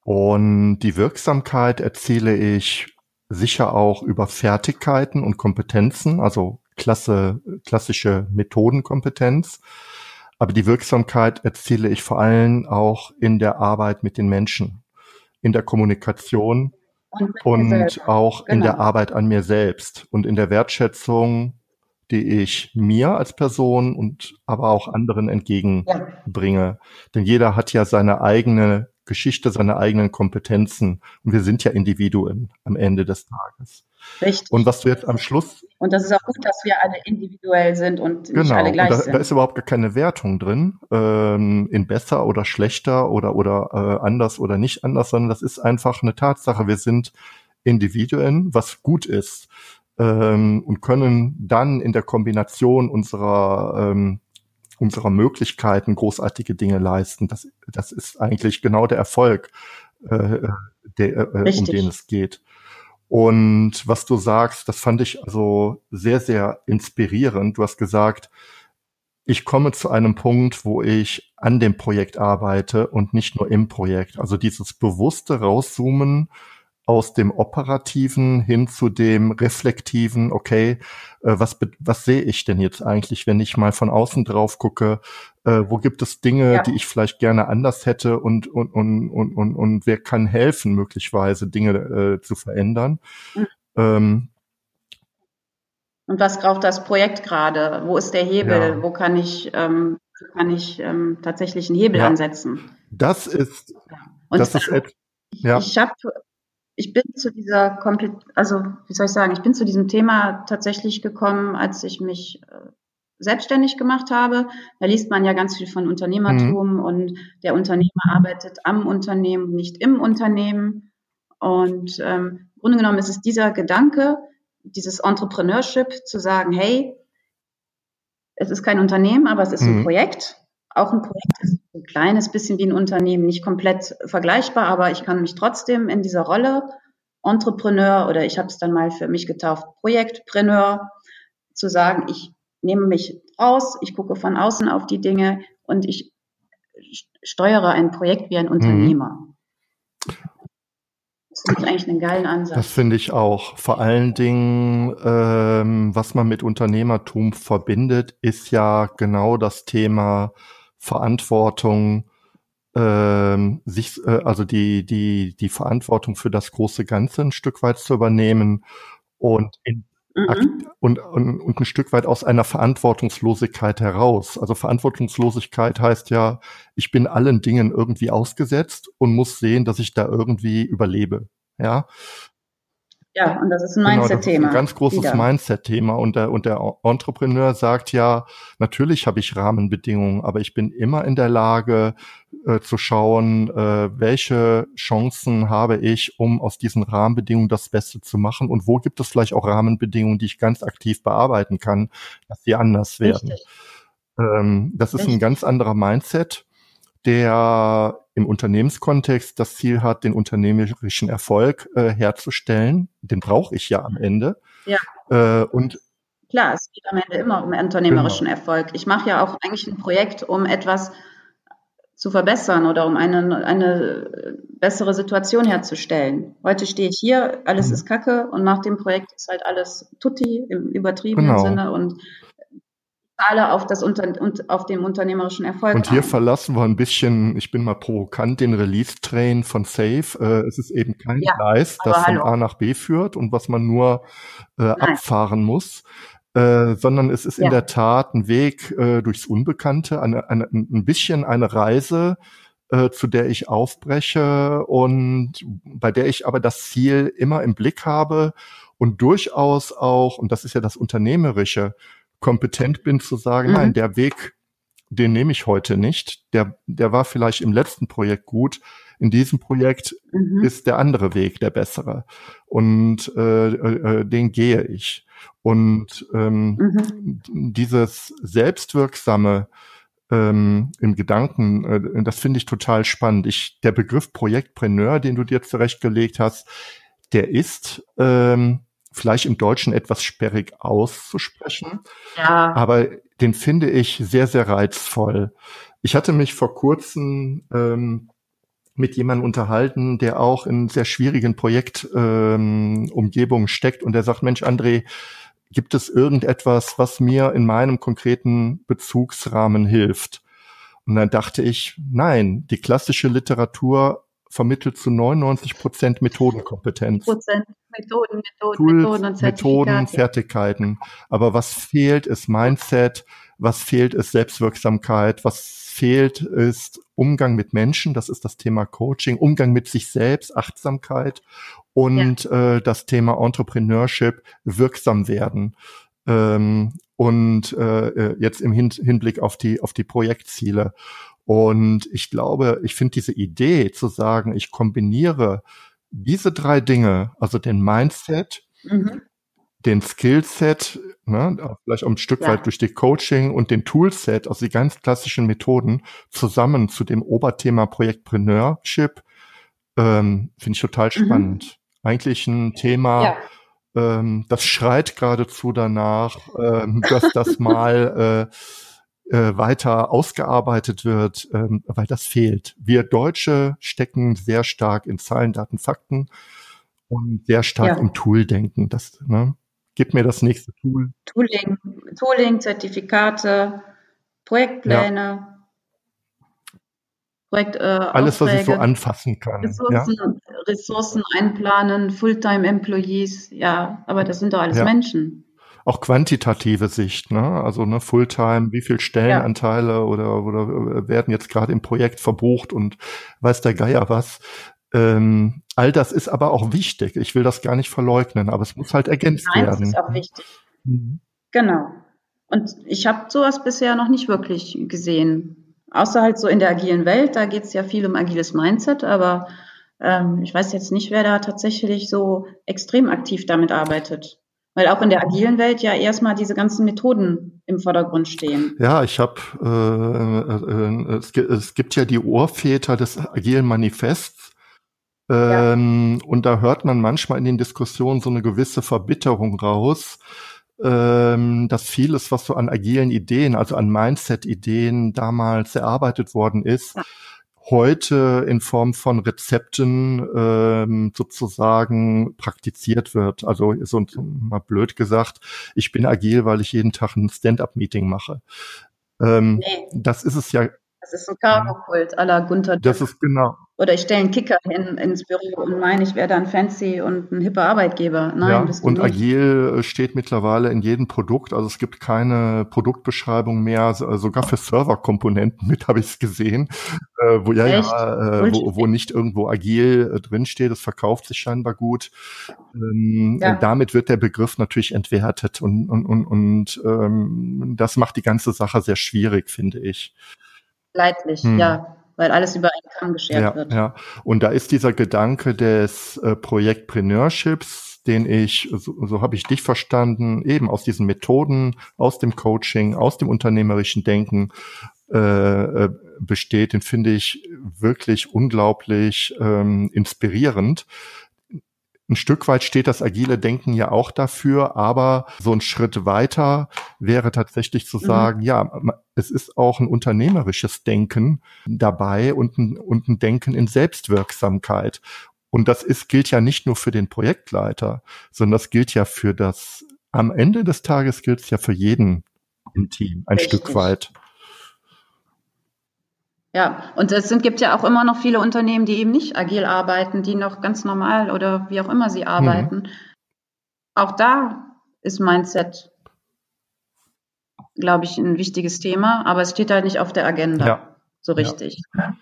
Und die Wirksamkeit erziele ich sicher auch über Fertigkeiten und Kompetenzen, also klasse, klassische Methodenkompetenz. Aber die Wirksamkeit erziele ich vor allem auch in der Arbeit mit den Menschen, in der Kommunikation und, und auch genau. in der genau. Arbeit an mir selbst und in der Wertschätzung, die ich mir als Person und aber auch anderen entgegenbringe. Ja. Denn jeder hat ja seine eigene Geschichte, seine eigenen Kompetenzen. Und wir sind ja Individuen am Ende des Tages. Richtig. Und was du jetzt am Schluss. Und das ist auch gut, dass wir alle individuell sind und genau, nicht alle gleich da, sind. Da ist überhaupt gar keine Wertung drin, ähm, in besser oder schlechter oder, oder äh, anders oder nicht anders, sondern das ist einfach eine Tatsache. Wir sind Individuen, was gut ist. Ähm, und können dann in der Kombination unserer ähm, unserer Möglichkeiten großartige Dinge leisten. Das, das ist eigentlich genau der Erfolg, äh, der, äh, um den es geht. Und was du sagst, das fand ich also sehr, sehr inspirierend. Du hast gesagt, ich komme zu einem Punkt, wo ich an dem Projekt arbeite und nicht nur im Projekt. Also dieses bewusste Rauszoomen aus dem Operativen hin zu dem Reflektiven, okay, äh, was, was sehe ich denn jetzt eigentlich, wenn ich mal von außen drauf gucke, äh, wo gibt es Dinge, ja. die ich vielleicht gerne anders hätte und, und, und, und, und, und wer kann helfen, möglicherweise Dinge äh, zu verändern. Mhm. Ähm, und was braucht das Projekt gerade? Wo ist der Hebel? Ja. Wo kann ich, ähm, kann ich ähm, tatsächlich einen Hebel ja. ansetzen? Das ist, und das ist, ja. ich habe ich bin zu dieser also wie soll ich sagen, ich bin zu diesem Thema tatsächlich gekommen, als ich mich äh, selbstständig gemacht habe. Da liest man ja ganz viel von Unternehmertum mhm. und der Unternehmer arbeitet am Unternehmen, nicht im Unternehmen. Und ähm, im Grunde genommen ist es dieser Gedanke, dieses Entrepreneurship, zu sagen, hey, es ist kein Unternehmen, aber es ist mhm. ein Projekt. Auch ein Projekt ist ein kleines bisschen wie ein Unternehmen, nicht komplett vergleichbar, aber ich kann mich trotzdem in dieser Rolle Entrepreneur oder ich habe es dann mal für mich getauft, Projektpreneur, zu sagen, ich nehme mich raus, ich gucke von außen auf die Dinge und ich steuere ein Projekt wie ein mhm. Unternehmer. Das finde ich eigentlich einen geilen Ansatz. Das finde ich auch. Vor allen Dingen, ähm, was man mit Unternehmertum verbindet, ist ja genau das Thema Verantwortung, ähm, sich, äh, also die, die, die Verantwortung für das große Ganze ein Stück weit zu übernehmen und in, mhm. und, und, und ein Stück weit aus einer Verantwortungslosigkeit heraus. Also Verantwortungslosigkeit heißt ja, ich bin allen Dingen irgendwie ausgesetzt und muss sehen, dass ich da irgendwie überlebe. Ja. Ja, und das ist ein Mindset-Thema. Genau, das ist ein ganz großes Mindset-Thema. Und der, und der Entrepreneur sagt ja, natürlich habe ich Rahmenbedingungen, aber ich bin immer in der Lage äh, zu schauen, äh, welche Chancen habe ich, um aus diesen Rahmenbedingungen das Beste zu machen und wo gibt es vielleicht auch Rahmenbedingungen, die ich ganz aktiv bearbeiten kann, dass sie anders werden. Ähm, das ist Richtig. ein ganz anderer Mindset der im Unternehmenskontext das Ziel hat, den unternehmerischen Erfolg äh, herzustellen. Den brauche ich ja am Ende. Ja. Äh, und Klar, es geht am Ende immer um unternehmerischen genau. Erfolg. Ich mache ja auch eigentlich ein Projekt, um etwas zu verbessern oder um eine, eine bessere Situation herzustellen. Heute stehe ich hier, alles mhm. ist Kacke und nach dem Projekt ist halt alles tutti im übertriebenen genau. Sinne und zahle auf, das Unter und auf dem unternehmerischen Erfolg. Und hier ein. verlassen wir ein bisschen, ich bin mal provokant, den Release-Train von Safe. Äh, es ist eben kein Ja, Gleis, das von hallo. A nach B führt und was man nur äh, abfahren muss. Äh, sondern es ist in Ja. der Tat ein Weg äh, durchs Unbekannte, eine, eine, ein bisschen eine Reise, äh, zu der ich aufbreche und bei der ich aber das Ziel immer im Blick habe und durchaus auch, und das ist ja das Unternehmerische, kompetent bin zu sagen, Mhm. nein, der Weg, den nehme ich heute nicht. Der, der war vielleicht im letzten Projekt gut. In diesem Projekt Mhm. ist der andere Weg der bessere. Und äh, äh, den gehe ich. Und ähm, Mhm. dieses selbstwirksame ähm, im Gedanken, äh, das finde ich total spannend. Ich, der Begriff Projektpreneur, den du dir zurechtgelegt hast, der ist ähm, vielleicht im Deutschen etwas sperrig auszusprechen, Ja, aber den finde ich sehr, sehr reizvoll. Ich hatte mich vor kurzem ähm, mit jemandem unterhalten, der auch in sehr schwierigen Projektumgebungen ähm, steckt und der sagt, Mensch, André, gibt es irgendetwas, was mir in meinem konkreten Bezugsrahmen hilft? Und dann dachte ich, nein, die klassische Literatur vermittelt zu 99 Prozent Methodenkompetenz. Prozent Methoden, Methoden, Tools, Methoden und Methoden. Fertigkeiten. Aber was fehlt, ist Mindset, was fehlt, ist Selbstwirksamkeit, was fehlt, ist Umgang mit Menschen, das ist das Thema Coaching, Umgang mit sich selbst, Achtsamkeit und äh, das Thema Entrepreneurship, wirksam werden. Ähm, und äh, äh, jetzt im Hin Hinblick auf die, auf die Projektziele. Und ich glaube, ich finde diese Idee zu sagen, ich kombiniere diese drei Dinge, also den Mindset, Mhm. den Skillset, ne, vielleicht auch ein Stück Ja. weit durch die Coaching und den Toolset, also die ganz klassischen Methoden, zusammen zu dem Oberthema Projektpreneurship, ähm, finde ich total Mhm. spannend. Eigentlich ein Thema, Ja, ähm, das schreit geradezu danach, ähm, dass das mal äh, weiter ausgearbeitet wird, ähm, weil das fehlt. Wir Deutsche stecken sehr stark in Zahlen, Daten, Fakten und sehr stark Ja. im Tool-Denken. Das, ne? Gib mir das nächste Tool. Tooling, Tooling, Zertifikate, Projektpläne, Projekt, äh, Alles, was ich so Aufträge, anfassen kann. Ja? Ressourcen, Ressourcen einplanen, Fulltime-Employees, ja, aber das sind doch alles Ja. Menschen. Auch quantitative Sicht, ne? Also ne, Fulltime, wie viel Stellenanteile oder, oder äh, werden jetzt gerade im Projekt verbucht und weiß der Geier was. Ähm, all das ist aber auch wichtig. Ich will das gar nicht verleugnen, aber es muss halt ergänzt Nein, das werden. ist auch wichtig. Mhm. Genau. Und ich habe sowas bisher noch nicht wirklich gesehen. Außer halt so in der agilen Welt, da geht es ja viel um agiles Mindset, aber ähm, ich weiß jetzt nicht, wer da tatsächlich so extrem aktiv damit arbeitet. Weil auch in der agilen Welt ja erstmal diese ganzen Methoden im Vordergrund stehen. Ja, ich habe, äh, äh, äh, es, es gibt ja die Urväter des agilen Manifests. Ähm, Und da hört man manchmal in den Diskussionen so eine gewisse Verbitterung raus, ähm, dass vieles, was so an agilen Ideen, also an Mindset-Ideen damals erarbeitet worden ist, Ja. Heute in Form von Rezepten ähm, sozusagen praktiziert wird. Also so mal blöd gesagt, ich bin agil, weil ich jeden Tag ein Stand-up-Meeting mache. Ähm, Nee, Das ist es ja, das ist ein Cargo-Kult à la Gunther das ist genau, Oder ich stelle einen Kicker hin, ins Büro und meine, ich wäre dann fancy und ein hipper Arbeitgeber. Nein, ja, bist du und nicht. agil äh, steht mittlerweile in jedem Produkt. Also es gibt keine Produktbeschreibung mehr, äh, sogar für Serverkomponenten mit habe ich es gesehen, äh, wo ja, ja, äh, wo, wo nicht irgendwo agil äh, drinsteht. Das verkauft sich scheinbar gut. Ähm, Ja. damit wird der Begriff natürlich entwertet und und und, und ähm, das macht die ganze Sache sehr schwierig, finde ich. Leidlich, Hm. ja, weil alles über einen Kamm geschert Ja, wird. ja. Und da ist dieser Gedanke des äh, Projektpreneurships, den ich, so, so habe ich dich verstanden, eben aus diesen Methoden, aus dem Coaching, aus dem unternehmerischen Denken äh, äh, besteht, den finde ich wirklich unglaublich ähm, inspirierend. Ein Stück weit steht das agile Denken ja auch dafür, aber so ein Schritt weiter wäre tatsächlich zu Mhm. sagen, ja, ma- es ist auch ein unternehmerisches Denken dabei und ein, und ein Denken in Selbstwirksamkeit. Und das ist, gilt ja nicht nur für den Projektleiter, sondern das gilt ja für das, am Ende des Tages gilt es ja für jeden im Team, ein Richtig. Stück weit. Ja, und es sind, gibt ja auch immer noch viele Unternehmen, die eben nicht agil arbeiten, die noch ganz normal oder wie auch immer sie arbeiten. Mhm. Auch da ist Mindset, glaube ich, ein wichtiges Thema, aber es steht halt nicht auf der Agenda ja. so richtig. Ja.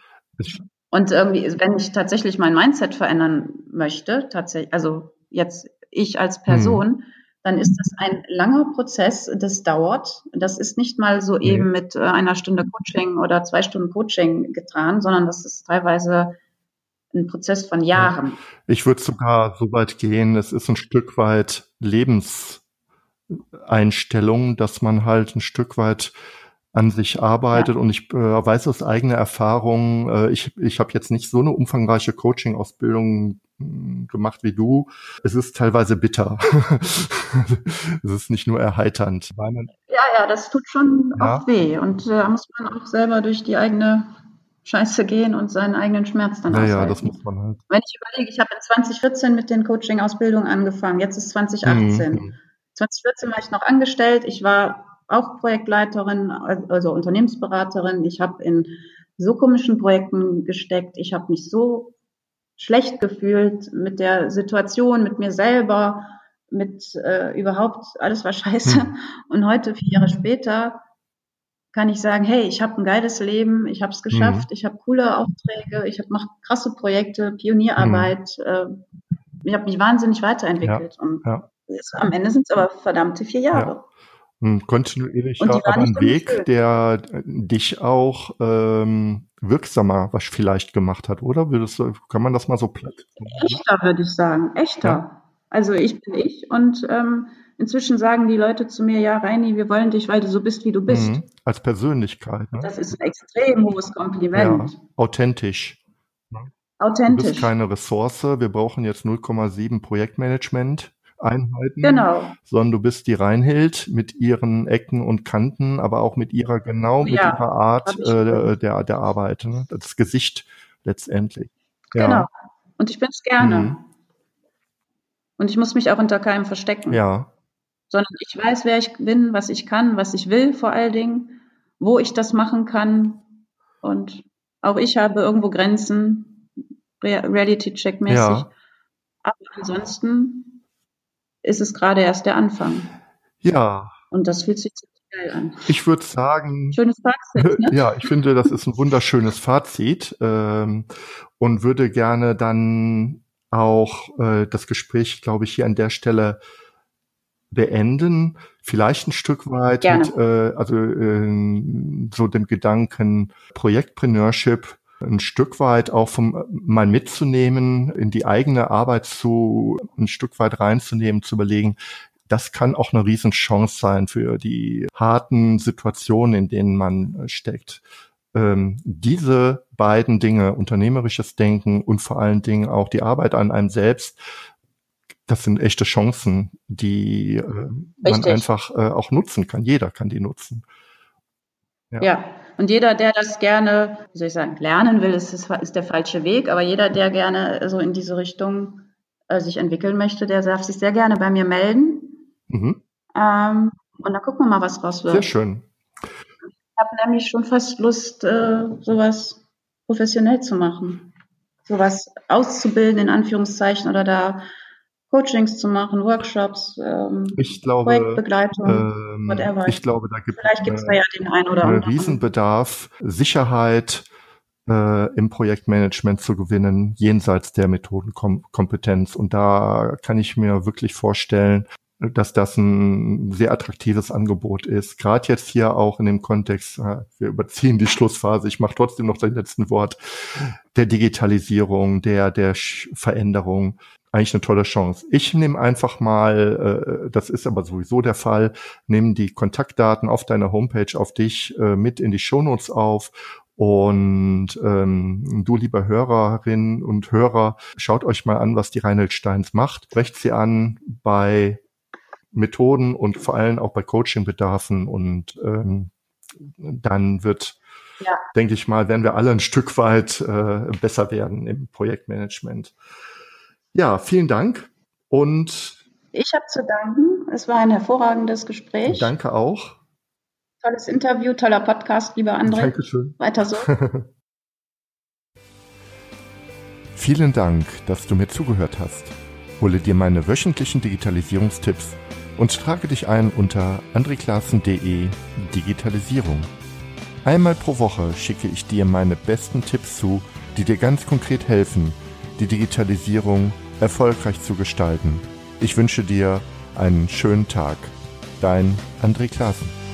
Und irgendwie, wenn ich tatsächlich mein Mindset verändern möchte, tatsächlich, also jetzt ich als Person, mhm dann ist das ein langer Prozess, das dauert. Das ist nicht mal so eben mit äh, einer Stunde Coaching oder zwei Stunden Coaching getan, sondern das ist teilweise ein Prozess von Jahren. Ich würde sogar so weit gehen, es ist ein Stück weit Lebenseinstellung, dass man halt ein Stück weit an sich arbeitet. Ja. Und ich äh, weiß aus eigener Erfahrung, äh, ich, ich habe jetzt nicht so eine umfangreiche Coaching-Ausbildung hm, gemacht wie du. Es ist teilweise bitter. es ist nicht nur erheiternd. Ja, ja, das tut schon ja. auch weh. Und da äh, muss man auch selber durch die eigene Scheiße gehen und seinen eigenen Schmerz dann naja, aushalten. das muss man halt. Wenn ich überlege, ich habe in 2014 mit den Coaching-Ausbildungen angefangen, jetzt ist 2018. Mhm. 2014 war ich noch angestellt, ich war auch Projektleiterin, also Unternehmensberaterin. Ich habe in so komischen Projekten gesteckt. Ich habe mich so schlecht gefühlt mit der Situation, mit mir selber, mit äh, überhaupt alles war scheiße. Hm. Und heute, vier Jahre später, kann ich sagen, hey, ich habe ein geiles Leben, ich habe es geschafft, hm. ich habe coole Aufträge, ich habe mache krasse Projekte, Pionierarbeit, hm. äh, ich habe mich wahnsinnig weiterentwickelt. Ja. Und ja. am Ende sind es aber verdammte vier Jahre. Ja ein kontinuierlicher, aber ein Weg, der dich auch ähm, wirksamer was vielleicht gemacht hat, oder? Würdest du, kann man das mal so platt? Echter, würde ich sagen. Echter. Ja. Also ich bin ich und ähm, inzwischen sagen die Leute zu mir, ja, Reini, wir wollen dich, weil du so bist, wie du bist. Mhm. Als Persönlichkeit. Ne? Das ist ein extrem hohes Kompliment. Ja, authentisch. Ne? Authentisch. Du bist keine Ressource. Wir brauchen jetzt 0,7 Projektmanagement. Einheiten, genau. sondern du bist die Reinhild mit ihren Ecken und Kanten, aber auch mit ihrer genau mit ja, ihrer Art äh, der der Arbeit, ne? das Gesicht letztendlich. Ja. Genau. Und ich bin es gerne. Mhm. Und ich muss mich auch unter keinem verstecken. Ja. Sondern ich weiß, wer ich bin, was ich kann, was ich will vor allen Dingen, wo ich das machen kann. Und auch ich habe irgendwo Grenzen, Reality-Check-mäßig. Ja. Aber ansonsten ist es gerade erst der Anfang. Ja. Und das fühlt sich geil an. Ich würde sagen. Schönes Fazit. Ne? Ja, ich finde, das ist ein wunderschönes Fazit ähm, und würde gerne dann auch äh, das Gespräch, glaube ich, hier an der Stelle beenden. Vielleicht ein Stück weit Gerne. mit, äh, also äh, so dem Gedanken Projektpreneurship ein Stück weit auch vom mal mitzunehmen, in die eigene Arbeit zu ein Stück weit reinzunehmen, zu überlegen, das kann auch eine Riesenchance sein für die harten Situationen, in denen man steckt. Ähm, diese beiden Dinge, unternehmerisches Denken und vor allen Dingen auch die Arbeit an einem selbst, das sind echte Chancen, die äh, man einfach äh, auch nutzen kann. Jeder kann die nutzen. Ja. ja. Und jeder, der das gerne, wie soll ich sagen, lernen will, ist, ist der falsche Weg. Aber jeder, der gerne so in diese Richtung äh, sich entwickeln möchte, der darf sich sehr gerne bei mir melden. Mhm. Ähm, und dann gucken wir mal, was raus wird. Sehr schön. Ich habe nämlich schon fast Lust, äh, sowas professionell zu machen. Sowas auszubilden, in Anführungszeichen, oder da Coachings zu machen, Workshops, ähm, ich glaube, Projektbegleitung, ähm, whatever. Ich glaube, da gibt Vielleicht gibt es da ja den einen oder anderen. Riesenbedarf, Sicherheit äh, im Projektmanagement zu gewinnen, jenseits der Methodenkompetenz. Und da kann ich mir wirklich vorstellen, dass das ein sehr attraktives Angebot ist. Gerade jetzt hier auch in dem Kontext, äh, wir überziehen die Schlussphase, ich mache trotzdem noch das letzte Wort, der Digitalisierung, der, der Veränderung eigentlich eine tolle Chance. Ich nehme einfach mal, äh, das ist aber sowieso der Fall, nehme die Kontaktdaten auf deiner Homepage auf dich äh, mit in die Shownotes auf und ähm, du, lieber Hörerin und Hörer, schaut euch mal an, was die Reinhold Steins macht. Brecht sie an bei Methoden und vor allem auch bei Coachingbedarfen und ähm, dann wird, ja. denke ich mal, werden wir alle ein Stück weit äh, besser werden im Projektmanagement. Ja, vielen Dank und ich habe zu danken. Es war ein hervorragendes Gespräch. Danke auch. Tolles Interview, toller Podcast, lieber André. Dankeschön. Weiter so. Vielen Dank, dass du mir zugehört hast. Hole dir meine wöchentlichen Digitalisierungstipps und trage dich ein unter andreklassen.de Digitalisierung. Einmal pro Woche schicke ich dir meine besten Tipps zu, die dir ganz konkret helfen, die Digitalisierung erfolgreich zu gestalten. Ich wünsche dir einen schönen Tag. Dein André Klaassen.